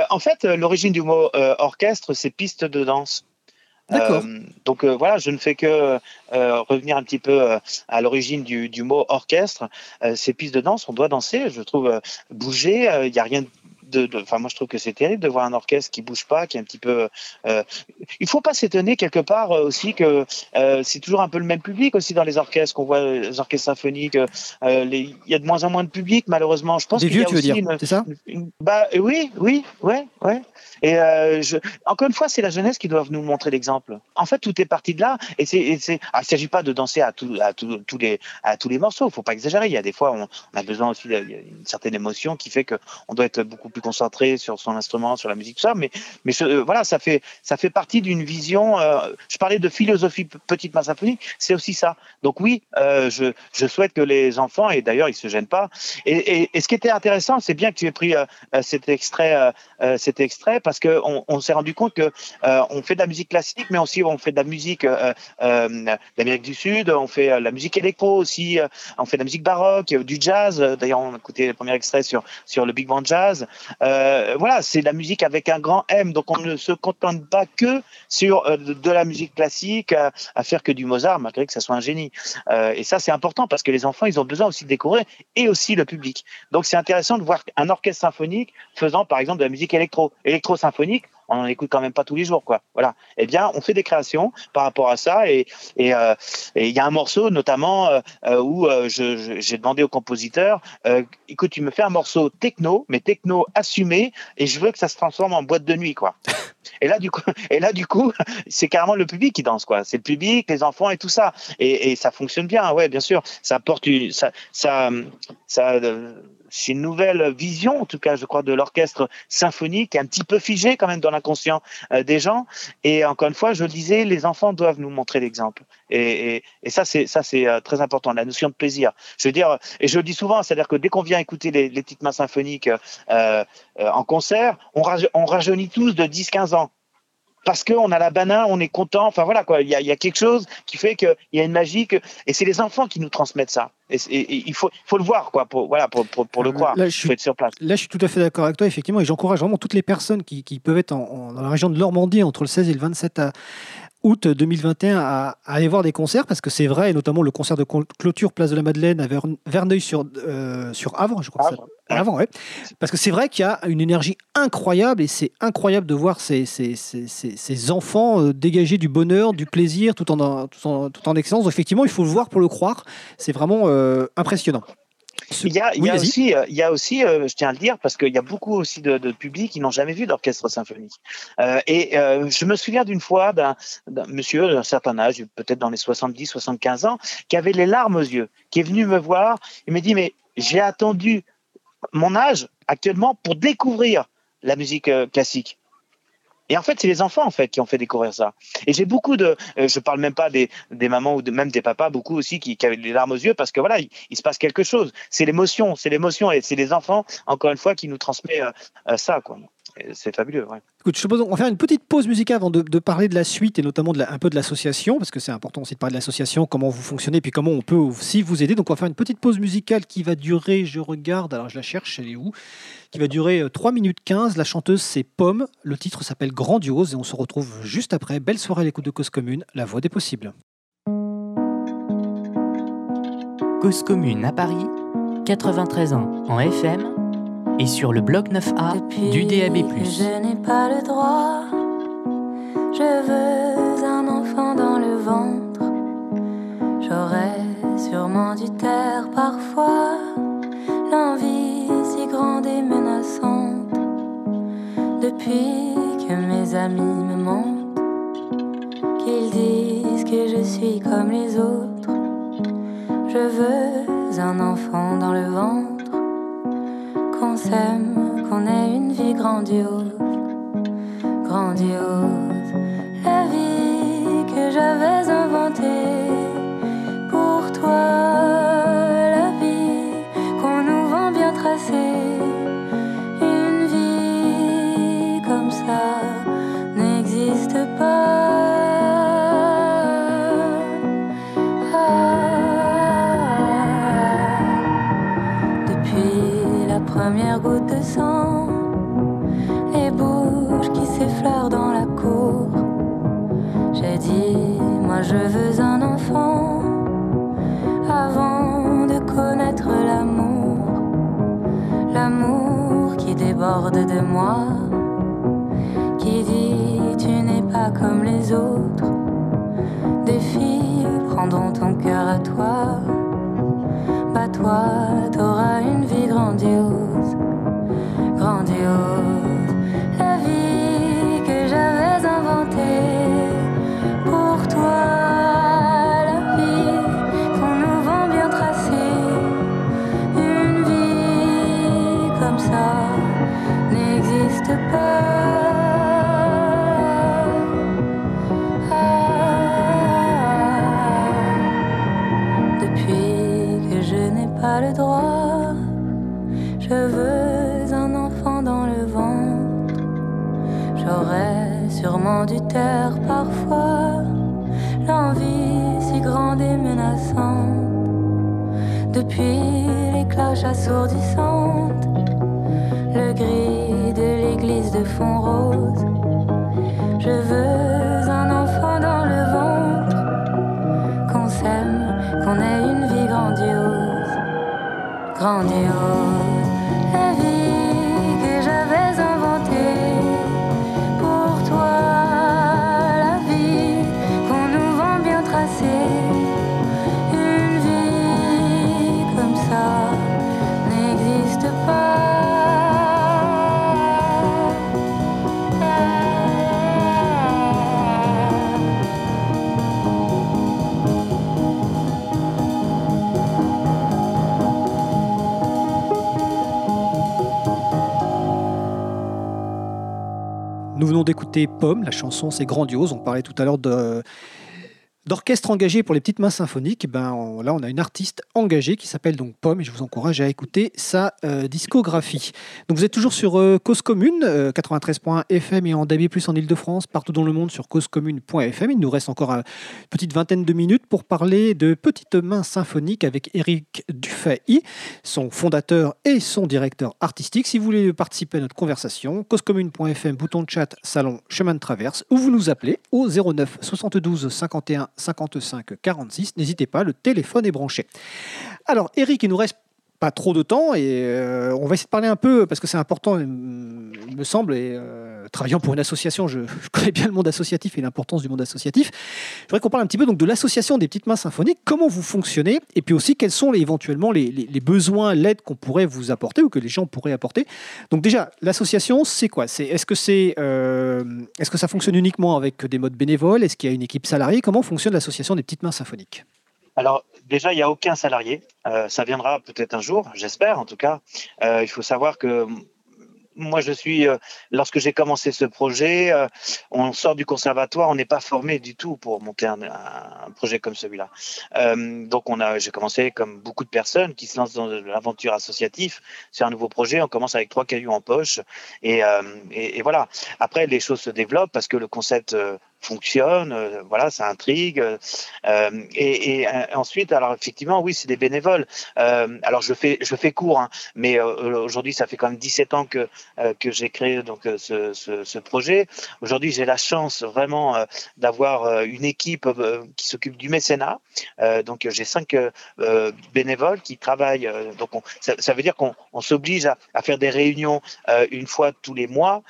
En fait, l'origine du mot orchestre, c'est piste de danse. Euh, donc euh, voilà, je ne fais que euh, revenir un petit peu à l'origine du, du mot orchestre. Ces pistes de danse, on doit danser, je trouve, bouger. Il n'y a rien de. De- Enfin, moi, je trouve que c'est terrible de voir un orchestre qui bouge pas, qui est un petit peu. euh, il faut pas s'étonner quelque part euh, aussi que euh, c'est toujours un peu le même public aussi dans les orchestres qu'on voit euh, les orchestres symphoniques. euh, les- Il y a de moins en moins de public malheureusement. Je pense Des y vieux, a tu veux aussi dire, une- c'est ça une- bah oui, oui, ouais, ouais. Et je, encore une fois, c'est la jeunesse qui doit nous montrer l'exemple. En fait, tout est parti de là. Et c'est, ah, il s'agit pas de danser à, tout, à tout- tous les, à tous les morceaux. Faut pas exagérer. Il y a des fois, on, on a besoin aussi d'une certaine émotion qui fait que on doit être beaucoup plus concentré sur son instrument, sur la musique, tout ça. Mais, mais euh, voilà, ça fait, ça fait partie d'une vision. euh, je parlais de philosophie petite main symphonique. C'est aussi ça. Donc oui, euh, je, je souhaite que les enfants, et d'ailleurs ils se gênent pas. Et, et, ce qui était intéressant, c'est bien que tu aies pris cet extrait, cet extrait, parce que on, s'est rendu compte que on fait de la musique classique, mais aussi on fait de la musique d'Amérique du Sud, on fait euh, la musique électro aussi, on fait de la musique baroque, du jazz. D'ailleurs, on a écouté le premier extrait sur sur le big band jazz. Euh, voilà, c'est la musique avec un grand M. Donc on ne se contente pas que sur euh, de, la musique classique à, faire que du Mozart, malgré que ça soit un génie. Euh, et ça, c'est important parce que les enfants, ils ont besoin aussi de découvrir et aussi le public. Donc c'est intéressant de voir un orchestre symphonique faisant par exemple de la musique électro, électro-symphonique. On en écoute quand même pas tous les jours, quoi. Voilà. Eh bien, on fait des créations par rapport à ça, et et euh, il y a un morceau notamment euh, euh, où j'ai demandé au compositeur, écoute, tu me fais un morceau techno, mais techno assumé, et je veux que ça se transforme en boîte de nuit, quoi. Et là, du coup, et là, du coup, c'est carrément le public qui danse, quoi. C'est le public, les enfants et tout ça. Et, et ça fonctionne bien, ouais, bien sûr. Ça apporte une, ça, ça, ça, c'est une nouvelle vision, en tout cas, je crois, de l'orchestre symphonique, un petit peu figé quand même dans l'inconscient euh, des gens. Et encore une fois, je le disais, les enfants doivent nous montrer l'exemple. Et, ça, c'est euh, très important, la notion de plaisir. Je veux dire, et je le dis souvent, c'est-à-dire que dès qu'on vient écouter les, petites mains symphoniques euh, en concert, on rajeunit tous de 10-15 ans parce qu'on a la banane, on est content. Enfin voilà quoi, il y a, il y a quelque chose qui fait qu'il y a une magie que- et c'est les enfants qui nous transmettent ça. Et, c'est- et- et il faut, faut le voir quoi, pour voilà pour, pour, pour le croire. Là, je suis- faut être sur place. Là, je suis tout à fait d'accord avec toi, effectivement, et j'encourage vraiment toutes les personnes qui, qui peuvent être en- en- dans la région de Normandie entre le 16 et le 27 à- août 2021 à, à aller voir des concerts, parce que c'est vrai, et notamment le concert de cl- clôture Place de la Madeleine à Vern- Verneuil sur, euh, sur je crois. que ouais. Parce que c'est vrai qu'il y a une énergie incroyable et c'est incroyable de voir ces, ces, ces- ces- ces enfants euh, dégager du bonheur, du plaisir tout en, tout en, tout en excellence. Donc, effectivement, il faut le voir pour le croire. C'est vraiment euh, impressionnant. Il y a, il Oui, y a aussi, euh, il y a aussi euh, je tiens à le dire, parce qu'il y a beaucoup aussi de, de publics qui n'ont jamais vu d'orchestre symphonique. Euh, et euh, je me souviens d'une fois d'un monsieur d'un certain âge, peut-être dans les 70, 75 ans, qui avait les larmes aux yeux, qui est venu me voir et me dit, mais j'ai attendu mon âge actuellement pour découvrir la musique euh, classique. Et en fait, c'est les enfants en fait qui ont fait découvrir ça. Et j'ai beaucoup de, euh, je parle même pas des, des mamans ou de, même des papas, beaucoup aussi qui, qui avaient les larmes aux yeux parce que voilà, il, il se passe quelque chose. C'est l'émotion, c'est l'émotion et c'est les enfants encore une fois qui nous transmet euh, euh, ça quoi. C'est fabuleux. Ouais. Écoute, je te propose, on va faire une petite pause musicale avant de, de parler de la suite et notamment de la- un peu de l'association, parce que c'est important aussi de parler de l'association, comment vous fonctionnez, puis comment on peut aussi vous aider. Donc on va faire une petite pause musicale qui va durer, je regarde, alors je la cherche, elle est où Qui va durer euh, 3 minutes 15. La chanteuse c'est Pomme, le titre s'appelle Grandiose et on se retrouve juste après. Belle soirée à l'écoute de Cause Commune, la voix des possibles. Cause commune à Paris, 93 ans en FM et sur le bloc 9A du DAB+. Je n'ai pas le droit. Je veux un enfant dans le ventre. J'aurais sûrement dû taire parfois l'envie si grande et menaçante. Depuis que mes amis me mentent, qu'ils disent que je suis comme les autres. Je veux un enfant dans le ventre qu'on s'aime, qu'on ait une vie grandiose, grandiose. La vie que j'avais inventée pour toi, la vie qu'on nous vend bien tracée. Une vie comme ça n'existe pas. Ah. La première goutte de sang, les bouches qui s'effleurent dans la cour. J'ai dit, moi je veux un enfant avant de connaître l'amour, l'amour qui déborde de moi, qui dit tu n'es pas comme les autres. Des filles prendront ton cœur à toi. Toi, t'auras une vie grandiose, grandiose. La vie que j'avais inventée pour toi. La vie qu'on nous vend bien tracée. Une vie comme ça n'existe pas. Dû taire parfois l'envie si grande et menaçante. Depuis les cloches assourdissantes, le gris de l'église de fond rose. Je veux un enfant dans le ventre, qu'on s'aime, qu'on ait une vie grandiose, grandiose. Nous venons d'écouter Pomme, la chanson c'est grandiose. On parlait tout à l'heure de d'orchestre engagé pour les petites mains symphoniques. Ben, on- là, on a une artiste engagée qui s'appelle donc Pomme et je vous encourage à écouter sa euh, discographie. Donc vous êtes toujours sur euh, Cause Commune, euh, 93.fm et en DAB+, en Ile-de-France, partout dans le monde sur causecommune.fm. Il nous reste encore une petite vingtaine de minutes pour parler de Petites mains symphoniques avec Eric Dufay, son fondateur et son directeur artistique. Si vous voulez participer à notre conversation, causecommune.fm, bouton de chat, salon, chemin de traverse, ou vous nous appelez au 09 72 51 55 46. N'hésitez pas, le téléphone est branché. Alors, Eric, il nous reste pas trop de temps et euh, on va essayer de parler un peu parce que c'est important, il me semble, et euh, travaillant pour une association, je, connais bien le monde associatif et l'importance du monde associatif. Je voudrais qu'on parle un petit peu donc de l'association des petites mains symphoniques, comment vous fonctionnez et puis aussi quels sont éventuellement les, besoins, l'aide qu'on pourrait vous apporter ou que les gens pourraient apporter. Donc déjà, l'association, c'est quoi? C'est est-ce que c'est euh, est-ce que ça fonctionne uniquement avec des modes bénévoles? Est-ce qu'il y a une équipe salariée? Comment fonctionne l'association des petites mains symphoniques? Alors, déjà, il n'y a aucun salarié. Euh, ça viendra peut-être un jour, j'espère en tout cas. Euh, il faut savoir que moi, je suis, euh, lorsque j'ai commencé ce projet, euh, on sort du conservatoire, on n'est pas formé du tout pour monter un, projet comme celui-là. Euh, donc, on a, j'ai commencé comme beaucoup de personnes qui se lancent dans l'aventure associative. C'est un nouveau projet, on commence avec trois cailloux en poche. Et, et, voilà. Après, les choses se développent parce que le concept fonctionne, euh, voilà, ça intrigue. euh, euh, et, ensuite, alors effectivement, oui, c'est des bénévoles. Alors je fais, je fais court, hein, mais aujourd'hui, ça fait quand même 17 ans que que j'ai créé donc ce, ce, projet. Aujourd'hui, j'ai la chance vraiment d'avoir une équipe qui s'occupe du mécénat. Donc j'ai cinq bénévoles qui travaillent. donc on- ça, veut dire qu'on on s'oblige à, à faire des réunions une fois tous les mois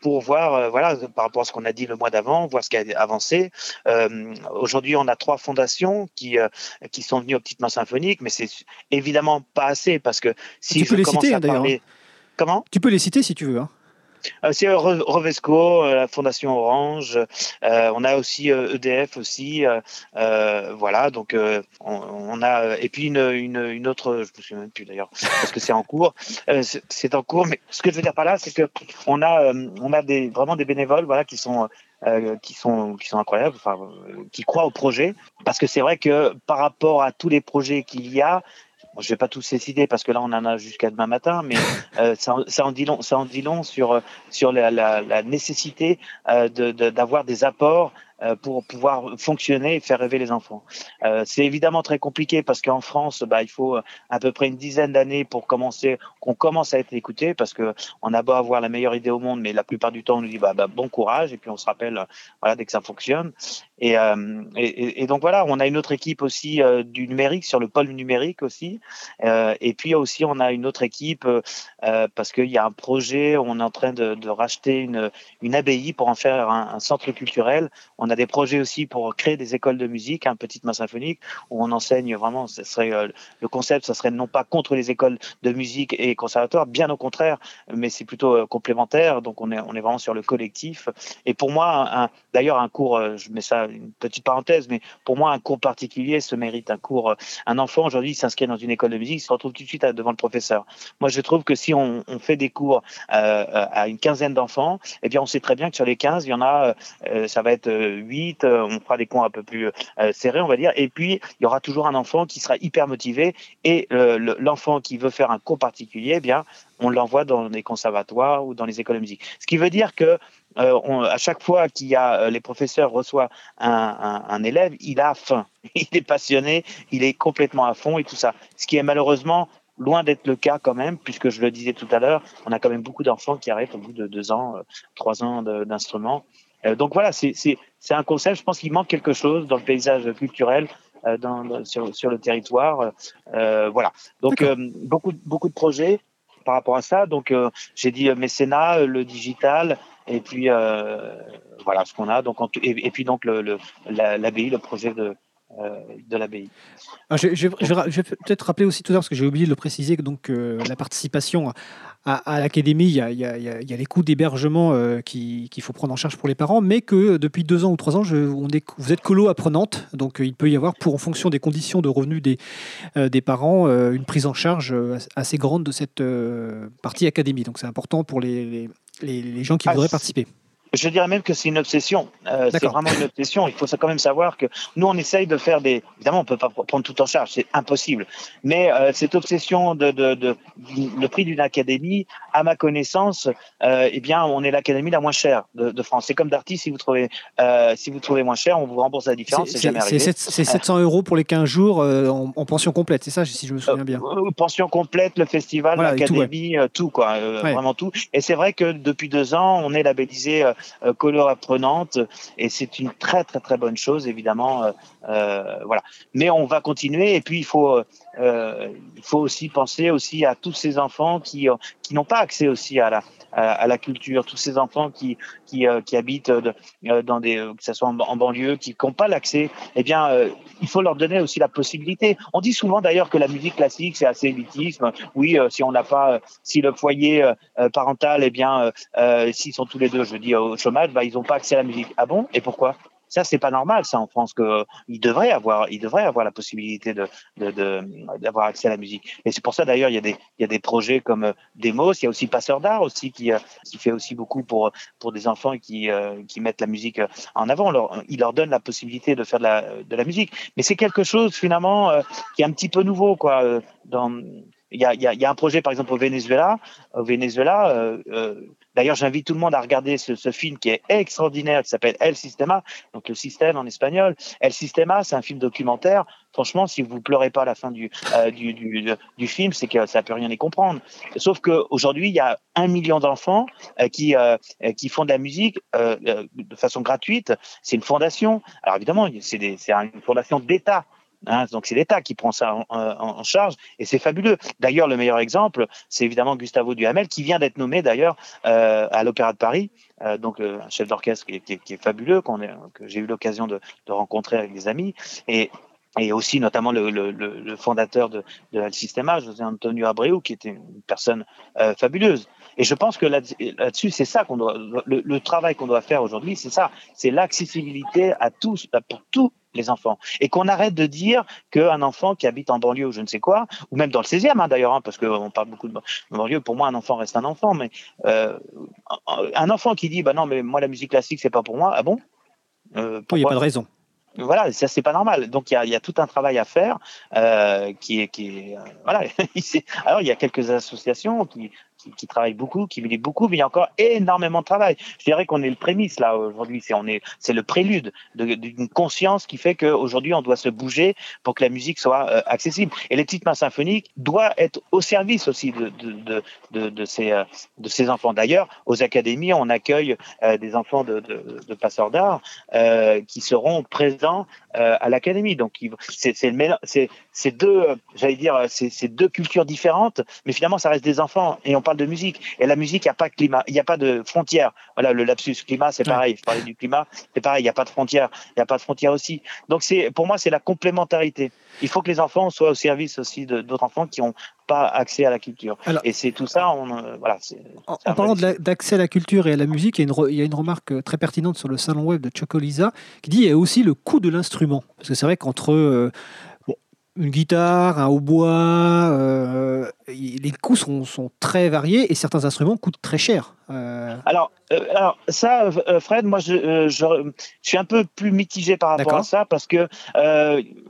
pour voir, voilà, par rapport à ce qu'on a dit le mois d'avant, voir ce qui a avancé. Euh, Aujourd'hui, on a trois fondations qui euh, qui sont venues aux petites mains symphoniques, mais c'est évidemment pas assez parce que si Tu je peux les commence citer, à hein, d'ailleurs, parler, comment? Tu peux les citer si tu veux. hein. euh, c'est Re- Revesco, euh, la Fondation Orange. euh, on a aussi EDF aussi. euh, euh, voilà, donc on, on a et puis une, une, une autre, je me souviens même plus d'ailleurs, parce que c'est en cours. C'est- en cours, mais ce que je veux dire par là, c'est que on a on a des vraiment des bénévoles, voilà, qui sont euh, qui sont qui sont incroyables, enfin, euh, qui croient au projet, parce que c'est vrai que par rapport à tous les projets qu'il y a. Bon, je vais pas tous les citer parce que là on en a jusqu'à demain matin, mais euh, ça, en- ça en dit long, ça en dit long sur sur la, la, la nécessité euh, de- de- d'avoir des apports pour pouvoir fonctionner et faire rêver les enfants. Euh, c'est évidemment très compliqué parce qu'en France, bah, il faut à peu près une dizaine d'années pour commencer, qu'on commence à être écouté parce que on a beau avoir la meilleure idée au monde, mais la plupart du temps on nous dit bah, bah bon courage et puis on se rappelle dès que ça fonctionne. Et, euh, donc voilà, on a une autre équipe aussi euh, du numérique sur le pôle numérique aussi. Euh, et puis aussi on a une autre équipe euh, parce qu'il y a un projet, on est en train de, racheter une, abbaye pour en faire un, centre culturel. A des projets aussi pour créer des écoles de musique, un petite main symphonique où on enseigne vraiment. Ce serait le concept, ça serait non pas contre les écoles de musique et conservatoires, bien au contraire, mais c'est plutôt complémentaire. Donc on est on est vraiment sur le collectif. Et pour moi, d'ailleurs un cours, je mets ça une petite parenthèse, mais pour moi, un cours particulier se mérite. Un cours, euh, un enfant aujourd'hui s'inscrit dans une école de musique, il se retrouve tout de suite devant le professeur. Moi, je trouve que si on, on fait des cours euh, à une quinzaine d'enfants, eh bien, on sait très bien que sur les 15, il y en a, euh, ça va être 8, on fera des cours un peu plus serrés, on va dire, et puis il y aura toujours un enfant qui sera hyper motivé, et l'enfant qui veut faire un cours particulier, eh bien, on l'envoie dans les conservatoires ou dans les écoles de musique. Ce qui veut dire que euh, à chaque fois qu'il y a euh, les professeurs reçoivent un, élève, il a faim, il est passionné, il est complètement à fond et tout ça. Ce qui est malheureusement loin d'être le cas quand même, puisque je le disais tout à l'heure, on a quand même beaucoup d'enfants qui arrêtent au bout de deux ans, euh, trois ans d'instrument. Euh, donc voilà, c'est un concept. Je pense qu'il manque quelque chose dans le paysage culturel. Euh, dans, dans, sur, sur, le territoire, voilà. Donc beaucoup beaucoup de projets, par rapport à ça. Donc, euh, j'ai dit mécénat, le digital, et puis euh, voilà ce qu'on a. Donc, et, et, puis donc l'ABI, le, le, le projet de, euh, de l'abbaye. Ah, je, je, je, je, vais peut-être rappeler aussi tout ça, parce que j'ai oublié de le préciser, que donc, euh, la participation à, à l'académie, il y a, y y les coûts d'hébergement euh, qu'il faut prendre en charge pour les parents, mais que depuis deux ans ou trois ans, on est, vous êtes colo apprenante, donc il peut y avoir, pour, en fonction des conditions de revenus des, des parents, une prise en charge assez grande de cette partie académie. Donc c'est important pour les, les, les gens qui ah, voudraient participer. Je dirais même que c'est une obsession. Euh, c'est vraiment une obsession. Il faut quand même savoir que nous, on essaye de faire des. Évidemment, on peut pas prendre tout en charge, c'est impossible. Mais euh, cette obsession de, de, de, le prix d'une académie, à ma connaissance, euh, eh bien, on est l'académie la moins chère de, de France. C'est comme d'artiste, si vous trouvez si vous trouvez moins cher, on vous rembourse la différence. C'est jamais arrivé. C'est 700 euros pour les 15 jours en, en, pension complète, c'est ça, si je me souviens bien. Pension complète, le festival, voilà, l'académie, tout, ouais. tout, quoi, ouais. vraiment tout. Et c'est vrai que depuis deux ans, on est labellisé euh, couleur apprenante et c'est une très très très bonne chose évidemment euh, euh, voilà. Mais on va continuer et puis il faut euh, il faut aussi penser aussi à tous ces enfants qui qui n'ont pas accès aussi à la à, la culture, tous ces enfants qui qui, euh, habitent euh, dans des que ce soit en, banlieue, qui n'ont pas l'accès, eh bien, euh, il faut leur donner aussi la possibilité. On dit souvent d'ailleurs que la musique classique c'est assez élitisme. Oui, si on n'a pas, si le foyer parental, eh bien, s'ils sont tous les deux, je dis au chômage, bah, ils n'ont pas accès à la musique. Ah bon? Et pourquoi? Ça, c'est pas normal, ça, en France, qu'il devrait avoir, il devrait avoir la possibilité d'avoir accès à la musique. Et c'est pour ça, d'ailleurs, il y a des, projets comme euh, Demos, il y a aussi Passeur d'art aussi, qui, euh, fait aussi beaucoup pour, des enfants qui, euh, qui mettent la musique en avant. Leur, il leur donne la possibilité de faire de la, de la musique. Mais c'est quelque chose, finalement, qui est un petit peu nouveau, quoi, dans, il y a, un projet, par exemple, au Venezuela. Au Venezuela, euh, euh, d'ailleurs, j'invite tout le monde à regarder ce, film qui est extraordinaire, qui s'appelle El Sistema, donc le système en espagnol. El Sistema, c'est un film documentaire. Franchement, si vous pleurez pas à la fin du, euh, du, film, c'est que ça peut rien y comprendre. Sauf qu'aujourd'hui, il y a un million d'enfants qui font de la musique de façon gratuite. C'est une fondation. Alors évidemment, c'est une fondation d'État. Hein, donc c'est l'État qui prend ça en, charge et c'est fabuleux. D'ailleurs, le meilleur exemple, c'est évidemment Gustavo Duhamel qui vient d'être nommé d'ailleurs euh, à l'Opéra de Paris, euh, donc euh, un chef d'orchestre qui, est fabuleux, que j'ai eu l'occasion de, rencontrer avec des amis et aussi notamment le, fondateur de, de Sistema, José Antonio Abreu, qui était une personne fabuleuse. Et je pense que là-dessus, là c'est ça qu'on doit, le, le travail qu'on doit faire aujourd'hui, c'est ça, c'est l'accessibilité à tous, pour tous les enfants. Et qu'on arrête de dire qu'un enfant qui habite en banlieue ou je ne sais quoi, ou même dans le 16e hein, d'ailleurs, hein, parce qu'on parle beaucoup de banlieue, pour moi un enfant reste un enfant, mais euh, un enfant qui dit bah non mais moi la musique classique c'est pas pour moi, ah bon? Euh, Il n'y a pas de raison voilà, ça c'est pas normal. Donc il y a, y a, tout un travail à faire euh, qui est, qui est euh, voilà. Alors il y a quelques associations qui, qui, qui travaille beaucoup, qui milite beaucoup, mais il y a encore énormément de travail. Je dirais qu'on est le prémisse là aujourd'hui, c'est on est c'est le prélude de- d'une conscience qui fait qu'aujourd'hui on doit se bouger pour que la musique soit euh, accessible. Et les petites mains symphoniques doivent être au service aussi de de de, de, ces euh, de ces enfants. D'ailleurs, aux académies, on accueille euh, des enfants de, de, passeurs d'art qui seront présents à l'académie. Donc, c'est c'est deux, j'allais dire, c'est deux cultures différentes, mais finalement, ça reste des enfants et on parle de musique. Et la musique, il n'y a pas de climat, il n'y a pas de frontières. Voilà, le lapsus climat, c'est pareil. Je parlais du climat, c'est pareil. Il n'y a pas de frontières. Il n'y a pas de frontières aussi. Donc, c'est pour moi, c'est la complémentarité. Il faut que les enfants soient au service aussi d'autres enfants qui n'ont pas accès à la culture. Alors- et c'est tout ça. On, euh, voilà. En, parlant d'accès à la culture et à la musique, il y, a une re- il y a une remarque euh, très pertinente sur le salon web de Chocolisa qui dit il y a aussi le coût de l'instrument. Parce que c'est vrai qu'entre euh, bon, une guitare, un hautbois, euh, les coûts sont, sont très variés et certains instruments coûtent très cher. Euh, Alors, euh, alors ça, euh, Fred, moi, je, je, je suis un peu plus mitigé par rapport à ça parce que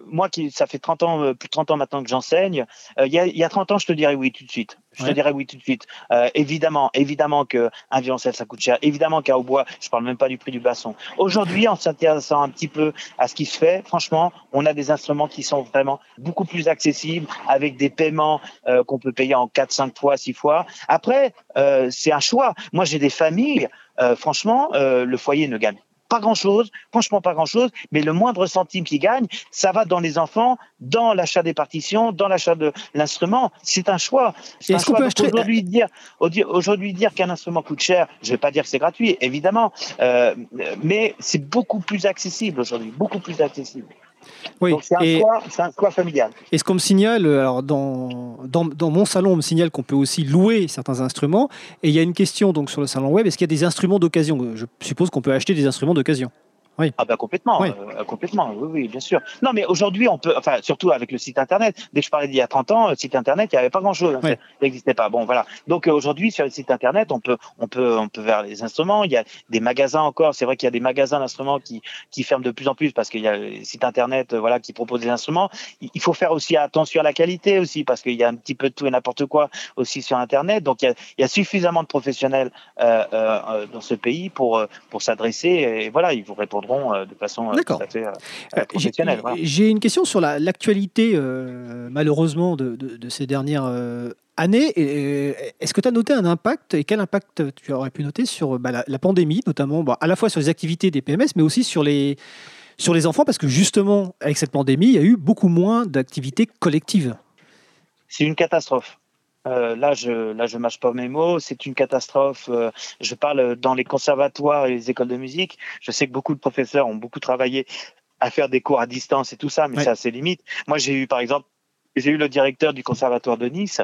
moi, qui ça fait 30 ans, plus de 30 ans maintenant que j'enseigne, il y, a, y a 30 ans, je te dirais oui tout de suite. Je te dirais oui tout de suite. Évidemment, évidemment que un violoncelle ça coûte cher. Évidemment qu'un hautbois, je parle même pas du prix du basson. Aujourd'hui, en s'intéressant un petit peu à ce qui se fait, franchement, on a des instruments qui sont vraiment beaucoup plus accessibles avec des paiements qu'on peut payer en 4, 5 fois, 6 fois. Après, euh, c'est un choix. Moi, j'ai des familles, euh, franchement, euh, le foyer ne gagne pas grand-chose, franchement pas grand-chose, mais le moindre centime qui gagne, ça va dans les enfants, dans l'achat des partitions, dans l'achat de l'instrument. C'est un choix. C'est un qu'on choix. peut acheter- Aujourd'hui dire, aujourd'hui dire qu'un instrument coûte cher, je vais pas dire que c'est gratuit, évidemment, euh, mais c'est beaucoup plus accessible aujourd'hui, beaucoup plus accessible. Oui, Donc c'est un et, choix, c'est un choix familial. et ce qu'on me signale, alors dans, dans, dans mon salon, on me signale qu'on peut aussi louer certains instruments. Et il y a une question donc sur le salon web est-ce qu'il y a des instruments d'occasion? Je suppose qu'on peut acheter des instruments d'occasion. Oui. Ah bah complètement, Oui. euh, complètement, oui, oui, bien sûr. Non, mais aujourd'hui, on peut, enfin, surtout avec le site internet. Dès que je parlais d'il y a 30 ans, le site internet, il n'y avait pas grand-chose. hein, Oui. ça n'existait pas. Bon, voilà. Donc euh, aujourd'hui, sur le site internet, on peut, on peut, on peut vers les instruments. Il y a des magasins encore. C'est vrai qu'il y a des magasins d'instruments qui, qui ferment de plus en plus parce qu'il y a les sites internet, euh, voilà, qui proposent des instruments. Il il faut faire aussi attention à la qualité aussi parce qu'il y a un petit peu de tout et n'importe quoi aussi sur internet. Donc il y a, il y a suffisamment de professionnels euh, euh, euh, dans ce pays pour, pour s'adresser et voilà, ils vous répondront euh, de façon euh, tout D'accord. à fait euh, j'ai- professionnelle. voilà. J'ai une question sur la- l'actualité, malheureusement, de, de- de ces dernières années. Est-ce que tu as noté un impact et quel impact tu aurais pu noter sur bah, la, la pandémie, notamment bah, à la fois sur les activités des PMS, mais aussi sur les, sur les enfants? Parce que justement, avec cette pandémie, il y a eu beaucoup moins d'activités collectives. C'est une catastrophe. Euh, là, je là, je mâche pas mes mots. C'est une catastrophe. Euh, je parle dans les conservatoires et les écoles de musique. Je sais que beaucoup de professeurs ont beaucoup travaillé à faire des cours à distance et tout ça, mais Ouais. ça a ses limites. Moi, j'ai eu, par exemple, j'ai eu le directeur du conservatoire de Nice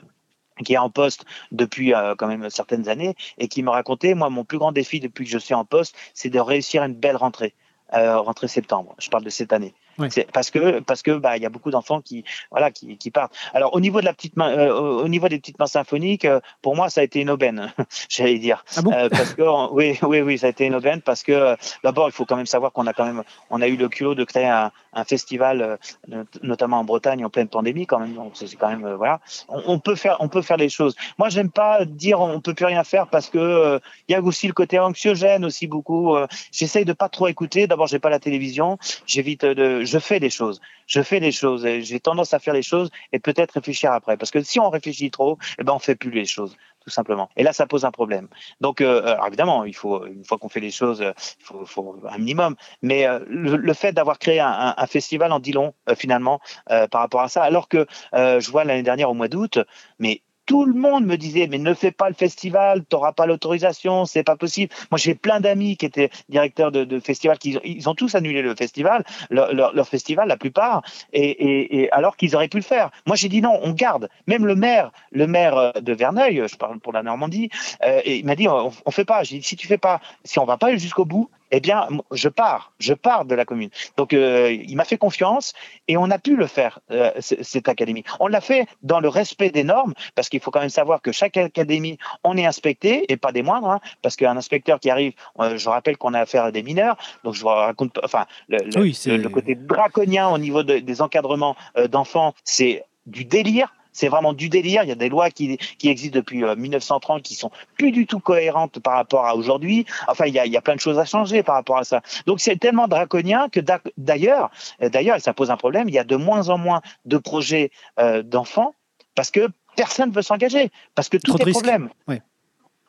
qui est en poste depuis euh, quand même certaines années et qui me racontait, moi, mon plus grand défi depuis que je suis en poste, c'est de réussir une belle rentrée, rentrée septembre. Je parle de cette année. C'est parce que parce que bah il y a beaucoup d'enfants qui voilà qui, qui partent. Alors au niveau de la petite main, euh, au au niveau des petites mains symphoniques, euh, pour moi ça a été une aubaine, j'allais dire. Ah bon Euh, parce que oui oui oui ça a été une aubaine parce que euh, d'abord il faut quand même savoir qu'on a quand même on a eu le culot de créer un, un festival not- notamment en Bretagne en pleine pandémie quand même donc c'est quand même voilà on, on peut faire on peut faire les choses. Moi j'aime pas dire on peut plus rien faire parce que euh, il y a aussi le côté anxiogène aussi beaucoup. J'essaye de pas trop écouter. D'abord j'ai pas la télévision, j'évite de je fais des choses, je fais des choses. J'ai tendance à faire les choses et peut-être réfléchir après parce que si on réfléchit trop, eh ben on fait plus les choses tout simplement. Et là, ça pose un problème. Donc, euh, alors évidemment, il faut une fois qu'on fait les choses, euh, il faut, un minimum. Mais euh, le, fait d'avoir créé un, festival en dit long euh, finalement euh, par rapport à ça. Alors que euh, je vois l'année dernière au mois d'août, mais tout le monde me disait mais ne fais pas le festival, t'auras pas l'autorisation, c'est pas possible. Moi j'ai plein d'amis qui étaient directeurs de, festivals qui ils ont tous annulé le festival, leur, festival la plupart, et, alors qu'ils auraient pu le faire. Moi j'ai dit non, on garde. Même le maire, le maire euh, de Verneuil, je parle pour la Normandie, euh, il m'a dit on, on fait pas. J'ai dit si tu fais pas, si on va pas jusqu'au bout, eh bien, je pars, je pars de la commune. Donc, euh, il m'a fait confiance et on a pu le faire, euh, cette académie. On l'a fait dans le respect des normes, parce qu'il faut quand même savoir que chaque académie, on est inspecté, et pas des moindres, hein, parce qu'un inspecteur qui arrive, euh, je rappelle qu'on a affaire à des mineurs, donc je vous raconte, enfin, le, le, Oui, le, le côté draconien au niveau de, des encadrements d'enfants, c'est du délire. C'est vraiment du délire. Il y a des lois qui, qui existent depuis euh, 1930 qui sont plus du tout cohérentes par rapport à aujourd'hui. Enfin, il y, a, il y a plein de choses à changer par rapport à ça. Donc c'est tellement draconien que d'ailleurs, euh, d'ailleurs, ça pose un problème, il y a de moins en moins de projets euh, d'enfants parce que personne ne veut s'engager, parce que tout Trop est problème.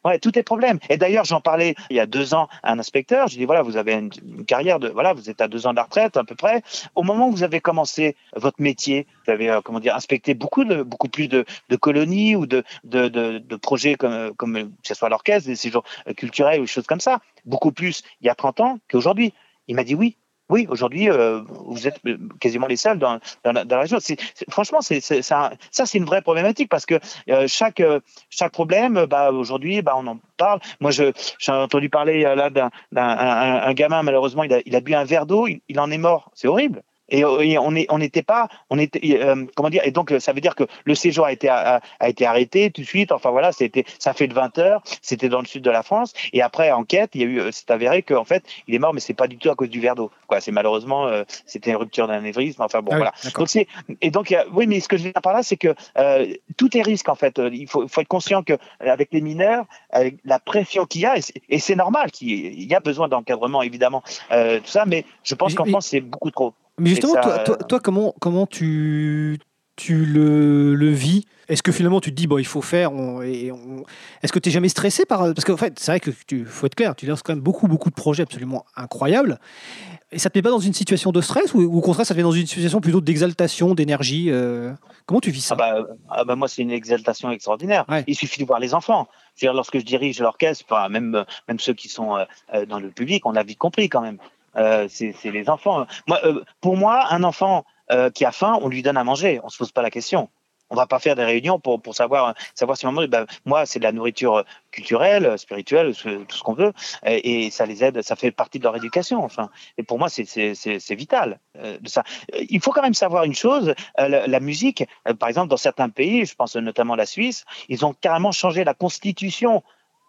Ouais, tout est problème. Et d'ailleurs, j'en parlais il y a deux ans à un inspecteur. Je dis voilà, vous avez une, carrière de voilà, vous êtes à deux ans de retraite à peu près. Au moment où vous avez commencé votre métier, vous avez euh, comment dire inspecté beaucoup de beaucoup plus de, colonies ou de de, de, projets comme comme euh, que ce soit l'orchestre, des séjours euh, culturels ou choses comme ça. Beaucoup plus il y a 30 ans qu'aujourd'hui. Il m'a dit oui. Oui, aujourd'hui, euh, vous êtes euh, quasiment les seuls dans, dans, la, région. Franchement, c'est, ça, c'est une vraie problématique parce que euh, chaque, chaque problème, bah, aujourd'hui, bah, on en parle. Moi, je, j'ai entendu parler là d'un, un, gamin, malheureusement, il a, bu un verre d'eau, il en est mort. C'est horrible. Et, euh, et on n'était pas, on était, euh, comment dire, et donc euh, ça veut dire que le séjour a été, a, a été arrêté tout de suite. Enfin voilà, c'était, ça fait de 20 heures. C'était dans le sud de la France. Et après enquête, il y a eu, c'est avéré qu'en fait, il est mort, mais c'est pas du tout à cause du verre d'eau. Quoi, c'est malheureusement, euh, c'était une rupture d'un anévrisme. Enfin bon, Ah oui, voilà. Donc c'est, et donc il y a- oui, mais ce que je veux dire par là, c'est que euh, tout est risque en fait. Il faut, faut être conscient que avec les mineurs, avec la pression qu'il y a, et c'est, normal qu'il y a besoin d'encadrement évidemment, tout ça, mais je pense qu'en France c'est beaucoup trop. Mais justement, Et ça, toi, toi, euh, toi, comment, comment tu, tu le, le vis? Est-ce que finalement tu te dis, bon, il faut faire on- et on- Est-ce que tu n'es jamais stressé par. Parce qu'en fait, c'est vrai que tu faut être clair, tu lances quand même beaucoup, beaucoup de projets absolument incroyables. Et ça te met pas dans une situation de stress ou, ou au contraire, ça te met dans une situation plutôt d'exaltation, d'énergie euh, Comment tu vis ça? Ah bah, ah bah moi, c'est une exaltation extraordinaire. Il suffit de voir les enfants. Je veux dire, lorsque je dirige l'orchestre, enfin, même, même ceux qui sont euh, dans le public, on a vite compris quand même. Euh, c'est les enfants. Moi, euh, pour moi, un enfant euh, qui a faim, on lui donne à manger. On se pose pas la question. On va pas faire des réunions pour, pour savoir, savoir si maman, ben, moi, c'est de la nourriture culturelle, spirituelle, tout ce qu'on veut, et, ça les aide, ça fait partie de leur éducation. Enfin, et pour moi, c'est- vital. de ça. Il faut quand même savoir une chose, la, la musique, par exemple, dans certains pays, je pense notamment la Suisse, ils ont carrément changé la constitution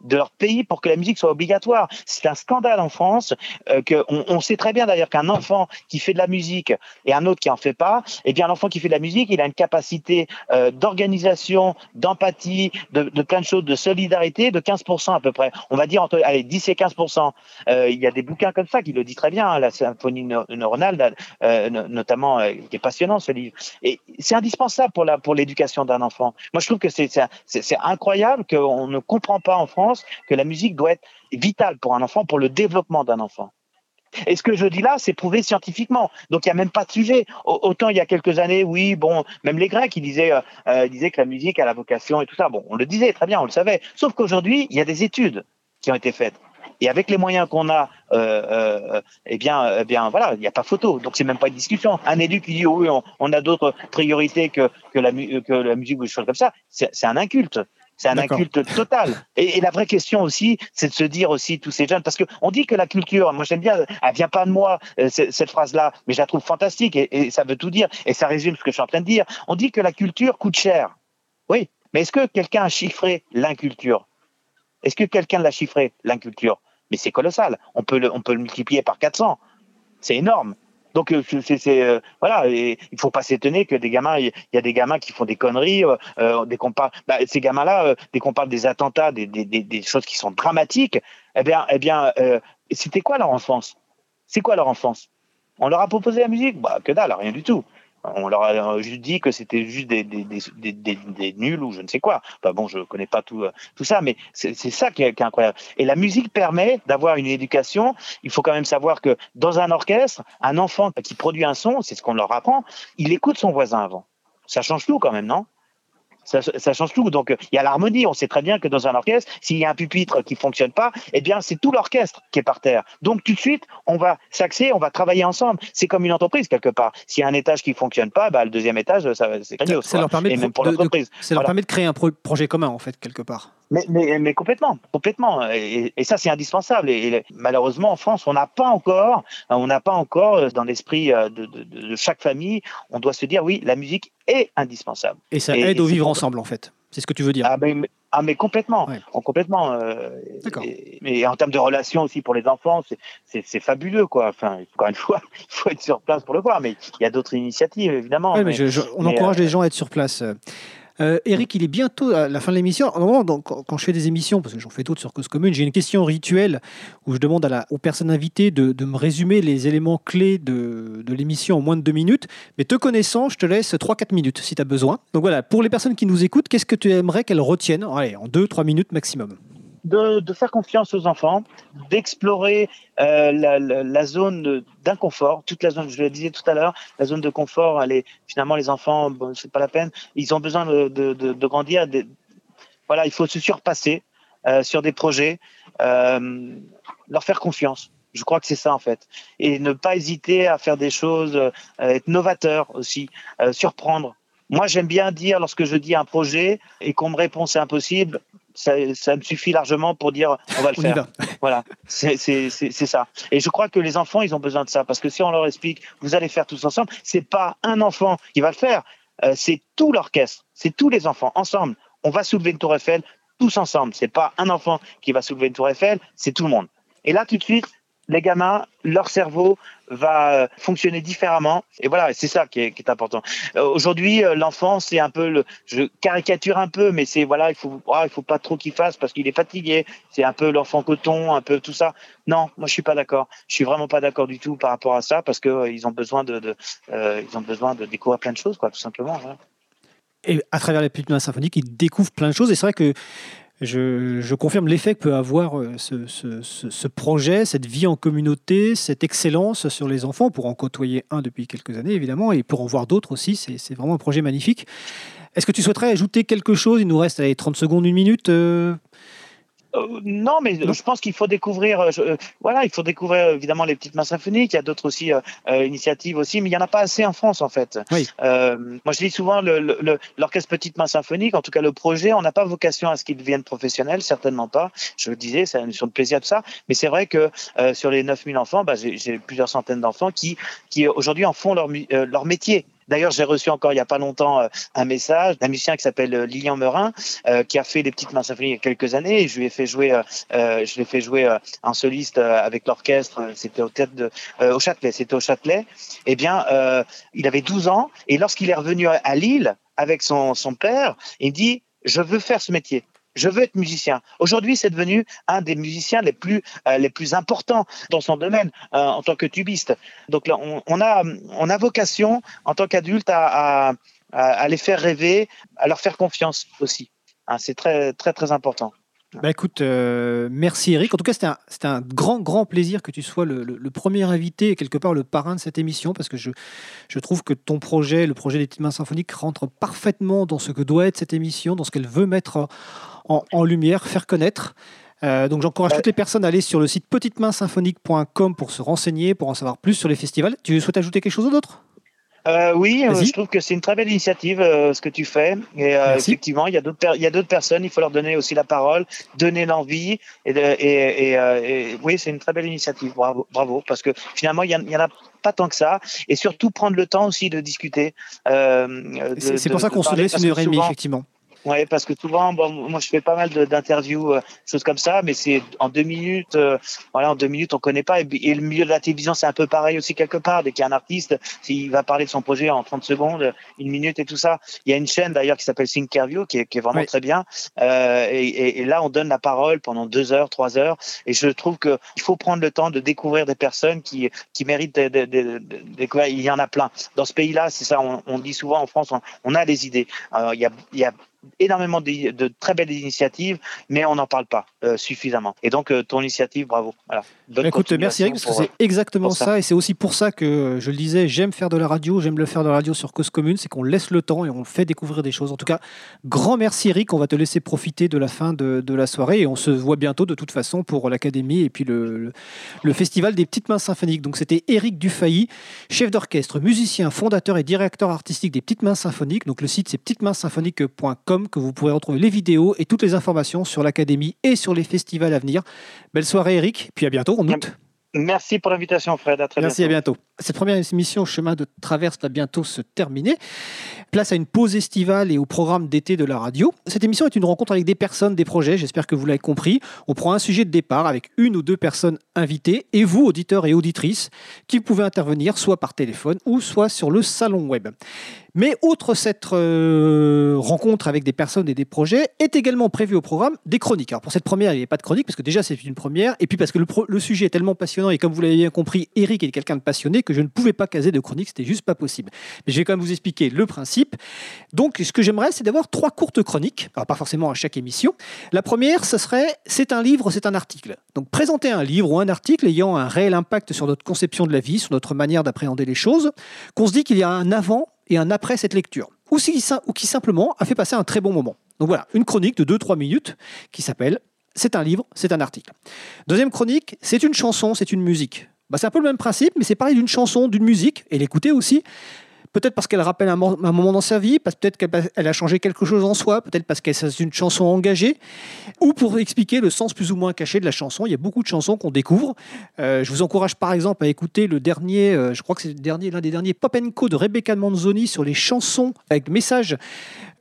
de leur pays pour que la musique soit obligatoire. C'est un scandale en France euh, on, sait très bien d'ailleurs qu'un enfant qui fait de la musique et un autre qui en fait pas, eh bien l'enfant qui fait de la musique, il a une capacité euh, d'organisation, d'empathie, de, plein de choses, de solidarité de 15% à peu près. On va dire entre allez 10 et 15%. Euh, il y a des bouquins comme ça qui le dit très bien, hein, la symphonie neu- neuronale euh, no- notamment qui est passionnant ce livre. Et c'est indispensable pour la pour l'éducation d'un enfant. Moi je trouve que c'est c'est incroyable qu'on ne comprend pas en France que la musique doit être vitale pour un enfant, pour le développement d'un enfant. Et ce que je dis là, c'est prouvé scientifiquement. Donc il n'y a même pas de sujet. Au- Autant il y a quelques années, oui, bon, même les Grecs, ils disaient, euh, euh, disaient que la musique a la vocation et tout ça. Bon, on le disait très bien, on le savait. Sauf qu'aujourd'hui, il y a des études qui ont été faites. Et avec les moyens qu'on a, euh, euh, eh bien, eh bien, voilà, il n'y a pas photo. Donc c'est même pas une discussion. Un élu qui dit oh oui, on, a d'autres priorités que que la, mu- que la musique ou des choses comme ça, c'est un inculte. C'est un inculte total. Et, et la vraie question aussi, c'est de se dire aussi tous ces jeunes, parce que on dit que la culture, moi j'aime bien, elle vient pas de moi euh, cette, cette phrase-là, mais je la trouve fantastique et, et ça veut tout dire et ça résume ce que je suis en train de dire. On dit que la culture coûte cher. Oui, mais est-ce que quelqu'un a chiffré l'inculture? Est-ce que quelqu'un l'a chiffré l'inculture? Mais c'est colossal. On peut le, on peut le multiplier par 400. C'est énorme. Donc euh, c'est- euh, voilà, il faut pas s'étonner que des gamins, il y a des gamins qui font des conneries, euh, dès bah, ces gamins-là, dès qu'on parle des attentats, des, choses qui sont dramatiques, eh bien, eh bien, c'était quoi leur enfance? C'est quoi leur enfance? On leur a proposé la musique? Bah que dalle, rien du tout. On leur a juste dit que c'était juste des, des, des, nuls ou je ne sais quoi. Enfin bon, je connais pas tout, euh, tout ça, mais c'est ça qui qui est incroyable. Et la musique permet d'avoir une éducation. Il faut quand même savoir que dans un orchestre, un enfant qui produit un son, c'est ce qu'on leur apprend, il écoute son voisin avant. Ça change tout quand même, non? Ça, ça change tout. Donc, euh, il y a l'harmonie. On sait très bien que dans un orchestre, s'il y a un pupitre qui fonctionne pas, eh bien, c'est tout l'orchestre qui est par terre. Donc, tout de suite, on va s'axer, on va travailler ensemble. C'est comme une entreprise, quelque part. S'il y a un étage qui fonctionne pas, bah, le deuxième étage, ça, c'est Ça, leur permet, de, de- de- ça leur permet de créer un pro- projet commun, en fait, quelque part. Mais, mais, mais complètement, complètement. Et, et ça, c'est indispensable. Et, et malheureusement, en France, on n'a pas encore, on n'a pas encore euh, dans l'esprit euh, de, de, de- de chaque famille, on doit se dire oui, la musique est indispensable. Et ça aide au vivre ensemble, en fait. C'est ce que tu veux dire. Ah mais, ah, mais complètement, en complètement. euh, et, et en termes de relations aussi pour les enfants, c'est- fabuleux quoi. Enfin, encore une fois, il faut être sur place pour le voir, mais il y a d'autres initiatives évidemment. Ouais, mais je- je- on mais, encourage euh, les gens à être sur place. Euh, Eric, il est bientôt à la fin de l'émission. Normalement, quand je fais des émissions, parce que j'en fais d'autres sur Cause Commune, j'ai une question rituelle où je demande à la- aux personnes invitées de, me résumer les éléments clés de, de l'émission en moins de deux minutes. Mais te connaissant, je te laisse 3-4 minutes si tu as besoin. Donc voilà, pour les personnes qui nous écoutent, qu'est-ce que tu aimerais qu'elles retiennent? Allez, en 2-3 minutes maximum. De, faire confiance aux enfants, d'explorer euh, la, zone d'inconfort, toute la zone, je le disais tout à l'heure, la zone de confort, finalement les enfants, bon, c'est pas la peine, ils ont besoin de, grandir. voilà, il faut se surpasser euh, sur des projets, euh, leur faire confiance. Je crois que c'est ça en fait, et ne pas hésiter à faire des choses, être novateur aussi, surprendre. Moi, j'aime bien dire lorsque je dis un projet et qu'on me répond c'est impossible, ça, ça me suffit largement pour dire on va le On faire. Voilà, c'est ça. Et je crois que les enfants, ils ont besoin de ça parce que si on leur explique, vous allez faire tous ensemble, c'est pas un enfant qui va le faire, euh, c'est tout l'orchestre, c'est tous les enfants ensemble. On va soulever une tour Eiffel tous ensemble. C'est pas un enfant qui va soulever une tour Eiffel, c'est tout le monde. Et là, tout de suite, les gamins, leur cerveau va euh, fonctionner différemment. Et voilà, c'est ça qui est, important. Euh, Aujourd'hui, euh, l'enfant, c'est un peu, le, je caricature un peu, mais c'est voilà, il faut, ah, il faut pas trop qu'il fasse parce qu'il est fatigué. C'est un peu l'enfant coton, un peu tout ça. Non, moi je suis pas d'accord. Je suis vraiment pas d'accord du tout par rapport à ça parce que ils ont besoin de, ils ont besoin de découvrir plein de choses, quoi, tout simplement. voilà. Et à travers les petites symphoniques, ils découvrent plein de choses. Et c'est vrai que je, confirme l'effet que peut avoir euh, ce, projet, cette vie en communauté, cette excellence sur les enfants, pour en côtoyer un depuis quelques années évidemment, et pour en voir d'autres aussi. C'est vraiment un projet magnifique. Est-ce que tu souhaiterais ajouter quelque chose? Il nous reste allez, 30 secondes, une minute. euh, Euh, non, mais je pense qu'il faut découvrir. euh, je- euh, voilà, il faut découvrir euh, évidemment les petites mains symphoniques. Il y a d'autres aussi euh, initiatives aussi, mais il y en a pas assez en France en fait. Oui. Euh, moi, je dis souvent le- le- le- l'orchestre Petite Main Symphonique, en tout cas le projet, on n'a pas vocation à ce qu'il devienne professionnel, certainement pas. Je le disais, c'est une mission de plaisir de ça. Mais c'est vrai que euh, sur les 9000 enfants, bah, j'ai plusieurs centaines d'enfants qui, qui aujourd'hui en font leur, euh, leur métier. D'ailleurs, j'ai reçu encore il y a pas longtemps euh, un message d'un musicien qui s'appelle euh, Lilian Merin, euh, qui a fait les petites mains symphoniques il y a quelques années. Et je lui ai fait jouer, je l'ai fait jouer en soliste avec l'orchestre. C'était au tête de, Châtelet. C'était au Châtelet. Eh bien, il avait 12 ans et lorsqu'il est revenu à- Lille avec son, son père, il dit je veux faire ce métier. Je veux être musicien. Aujourd'hui, c'est devenu un des musiciens les plus euh, les plus importants dans son domaine euh, en tant que tubiste. Donc là, on, on a on a vocation en tant qu'adulte à, à, à les faire rêver, à leur faire confiance aussi. Hein, c'est très très très important. Bah écoute, euh, merci Eric. En tout cas, c'était un, grand, grand plaisir que tu sois le, le- le premier invité et quelque part le parrain de cette émission parce que je, je trouve que ton projet, le projet des petites mains symphoniques, rentre parfaitement dans ce que doit être cette émission, dans ce qu'elle veut mettre en, en lumière, faire connaître. Euh, donc j'encourage toutes les personnes à aller sur le site petitemainssymphonique.com pour se renseigner, pour en savoir plus sur les festivals. Tu souhaites ajouter quelque chose d'autre? Euh, oui, euh, je trouve que c'est une très belle initiative euh, ce que tu fais. Et euh, effectivement, il y a d'autres il y a d'autres personnes. Il faut leur donner aussi la parole, donner l'envie. Et, et, et, euh, et oui, c'est une très belle initiative. Bravo, bravo, parce que finalement, il y, en- il y en a pas tant que ça. Et surtout prendre le temps aussi de discuter. euh, C'est pour ça qu'on se laisse une heure et demie, souvent- effectivement. Ouais, parce que souvent, bon, moi, je fais pas mal d'interviews, euh, choses comme ça, mais c'est en deux minutes. euh, voilà, en deux minutes, on connaît pas. Et, et le milieu de la télévision, c'est un peu pareil aussi quelque part. Dès qu'il y a un artiste, s'il va parler de son projet en 30 secondes, une minute et tout ça. Il y a une chaîne d'ailleurs qui s'appelle Thinkerview, qui est, qui est vraiment Oui. très bien. Euh, et, et- et là, on donne la parole pendant deux heures, trois heures. Et je trouve que il faut prendre le temps de découvrir des personnes qui, qui méritent de, de- de- de découvrir. Il y en a plein. Dans ce pays-là, c'est ça. On, on dit souvent en France, on, on a des idées. Alors, il y a, il y a énormément de, de très belles initiatives, mais on n'en parle pas euh, suffisamment. Et donc, euh, ton initiative, bravo. Voilà. Bonne Bah, Écoute, merci Eric, parce que c'est exactement pour ça. ça. et c'est aussi pour ça que euh, je le disais, j'aime faire de la radio, j'aime le faire de la radio sur Cause Commune, c'est qu'on laisse le temps et on fait découvrir des choses. En tout cas, grand merci Eric, on va te laisser profiter de la fin de, de la soirée et on se voit bientôt de toute façon pour l'Académie et puis le, le, le Festival des Petites Mains Symphoniques. Donc c'était Eric Dufay, chef d'orchestre, musicien, fondateur et directeur artistique des Petites Mains Symphoniques. Donc le site c'est que vous pourrez retrouver les vidéos et toutes les informations sur l'Académie et sur les festivals à venir. Belle soirée Eric, puis à bientôt en août. Merci pour l'invitation, Fred. À très Merci, à bientôt. Cette première émission Chemin de Traverse va bientôt se terminer. Place à une pause estivale et au programme d'été de la radio. Cette émission est une rencontre avec des personnes, des projets, j'espère que vous l'avez compris. On prend un sujet de départ avec une ou deux personnes invitées et vous, auditeurs et auditrices, qui pouvez intervenir soit par téléphone ou soit sur le salon web. Mais outre cette euh, rencontre avec des personnes et des projets, est également prévu au programme des chroniques. Alors pour cette première, il n'y avait pas de chronique parce que déjà c'est une première, et puis parce que le sujet est tellement passionnant et comme vous l'avez bien compris, Eric est quelqu'un de passionné que je ne pouvais pas caser de chronique, c'était juste pas possible. Mais je vais quand même vous expliquer le principe. Donc ce que j'aimerais, c'est d'avoir trois courtes chroniques, alors pas forcément à chaque émission. La première, ce serait c'est un livre, c'est un article. Donc présenter un livre ou un article ayant un réel impact sur notre conception de la vie, sur notre manière d'appréhender les choses, qu'on se dit qu'il y a un avant et un après cette lecture, ou, ou qui simplement a fait passer un très bon moment. Donc voilà, une chronique de 2-3 minutes qui s'appelle C'est un livre, c'est un article. Deuxième chronique, c'est une chanson, c'est une musique. Bah, c'est un peu le même principe, mais c'est pareil d'une chanson, d'une musique, et l'écouter aussi. Peut-être parce qu'elle rappelle un, mo- un moment dans sa vie, peut-être qu'elle elle a changé quelque chose en soi, peut-être parce que c'est une chanson engagée, ou pour expliquer le sens plus ou moins caché de la chanson. Il y a beaucoup de chansons qu'on découvre. Euh, je vous encourage par exemple à écouter le dernier, euh, je crois que c'est dernier, l'un des derniers Pop Co de Rebecca Manzoni sur les chansons avec messages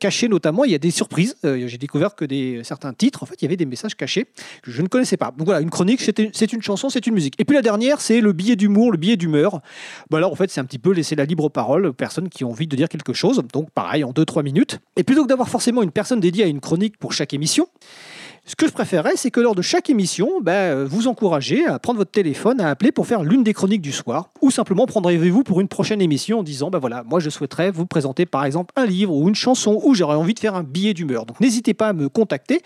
cachés notamment. Il y a des surprises. Euh, J'ai découvert que des certains titres, en fait, il y avait des messages cachés que je ne connaissais pas. Donc voilà, une chronique, c'est une chanson, c'est une musique. Et puis la dernière, c'est le billet d'humour, le billet d'humeur. Bah alors en fait, c'est un petit peu laisser la libre parole aux personnes qui ont envie de dire quelque chose. Donc pareil, en 2-3 minutes. Et plutôt que d'avoir forcément une personne dédiée à une chronique pour chaque émission, ce que je préférerais, c'est que lors de chaque émission, ben, euh, vous encouragez à prendre votre téléphone, à appeler pour faire l'une des chroniques du soir, ou simplement prendre rendez-vous pour une prochaine émission en disant, ben voilà, moi je souhaiterais vous présenter par exemple un livre ou une chanson, ou j'aurais envie de faire un billet d'humeur. Donc n'hésitez pas à me contacter.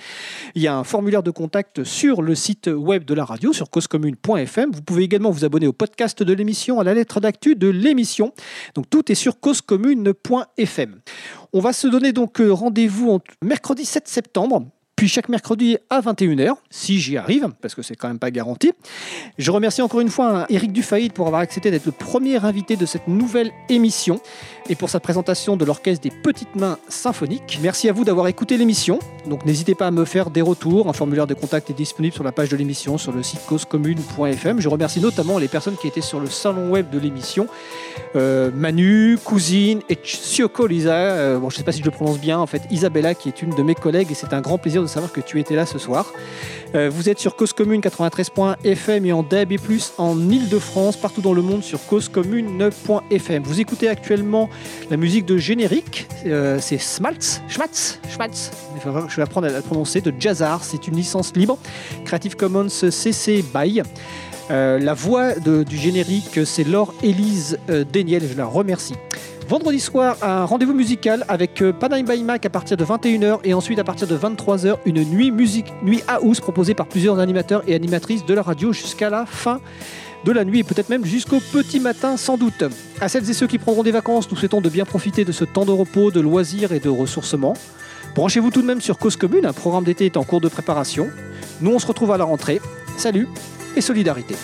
Il y a un formulaire de contact sur le site web de la radio, sur causecommune.fm. Vous pouvez également vous abonner au podcast de l'émission, à la lettre d'actu de l'émission. Donc tout est sur causecommune.fm. On va se donner donc euh, rendez-vous en- mercredi 7 septembre. Puis chaque mercredi à 21h, si j'y arrive, parce que c'est quand même pas garanti. Je remercie encore une fois hein, Eric Dufayet pour avoir accepté d'être le premier invité de cette nouvelle émission et pour sa présentation de l'orchestre des Petites Mains Symphoniques. Merci à vous d'avoir écouté l'émission. Donc n'hésitez pas à me faire des retours. Un formulaire de contact est disponible sur la page de l'émission sur le site causecommune.fm. Je remercie notamment les personnes qui étaient sur le salon web de l'émission. Euh, Manu, Cousine et Chioko Lisa. Euh, bon, je ne sais pas si je le prononce bien. En fait, Isabella qui est une de mes collègues et c'est un grand plaisir de savoir que tu étais là ce soir. Euh, vous êtes sur Cause Commune 93.fm et en DAB+, en Ile-de-France, partout dans le monde sur causecommune.fm. Vous écoutez actuellement la musique de générique, euh, c'est Smaltz, Schmatz, Schmatz, je vais apprendre à la prononcer, de Jazzar, c'est une licence libre, Creative Commons CC BY. Euh, la voix de- du générique, c'est Laure Élise Daniel, je la remercie. Vendredi soir, un rendez-vous musical avec euh, Panay by Mac à partir de 21h et ensuite à partir de 23h, une nuit musique, nuit house proposée par plusieurs animateurs et animatrices de la radio jusqu'à la fin de la nuit et peut-être même jusqu'au petit matin sans doute. À celles et ceux qui prendront des vacances, nous souhaitons de bien profiter de ce temps de repos, de loisirs et de ressourcement. Branchez-vous tout de même sur Cause Commune, un programme d'été est en cours de préparation. Nous on se retrouve à la rentrée. Salut et solidarité.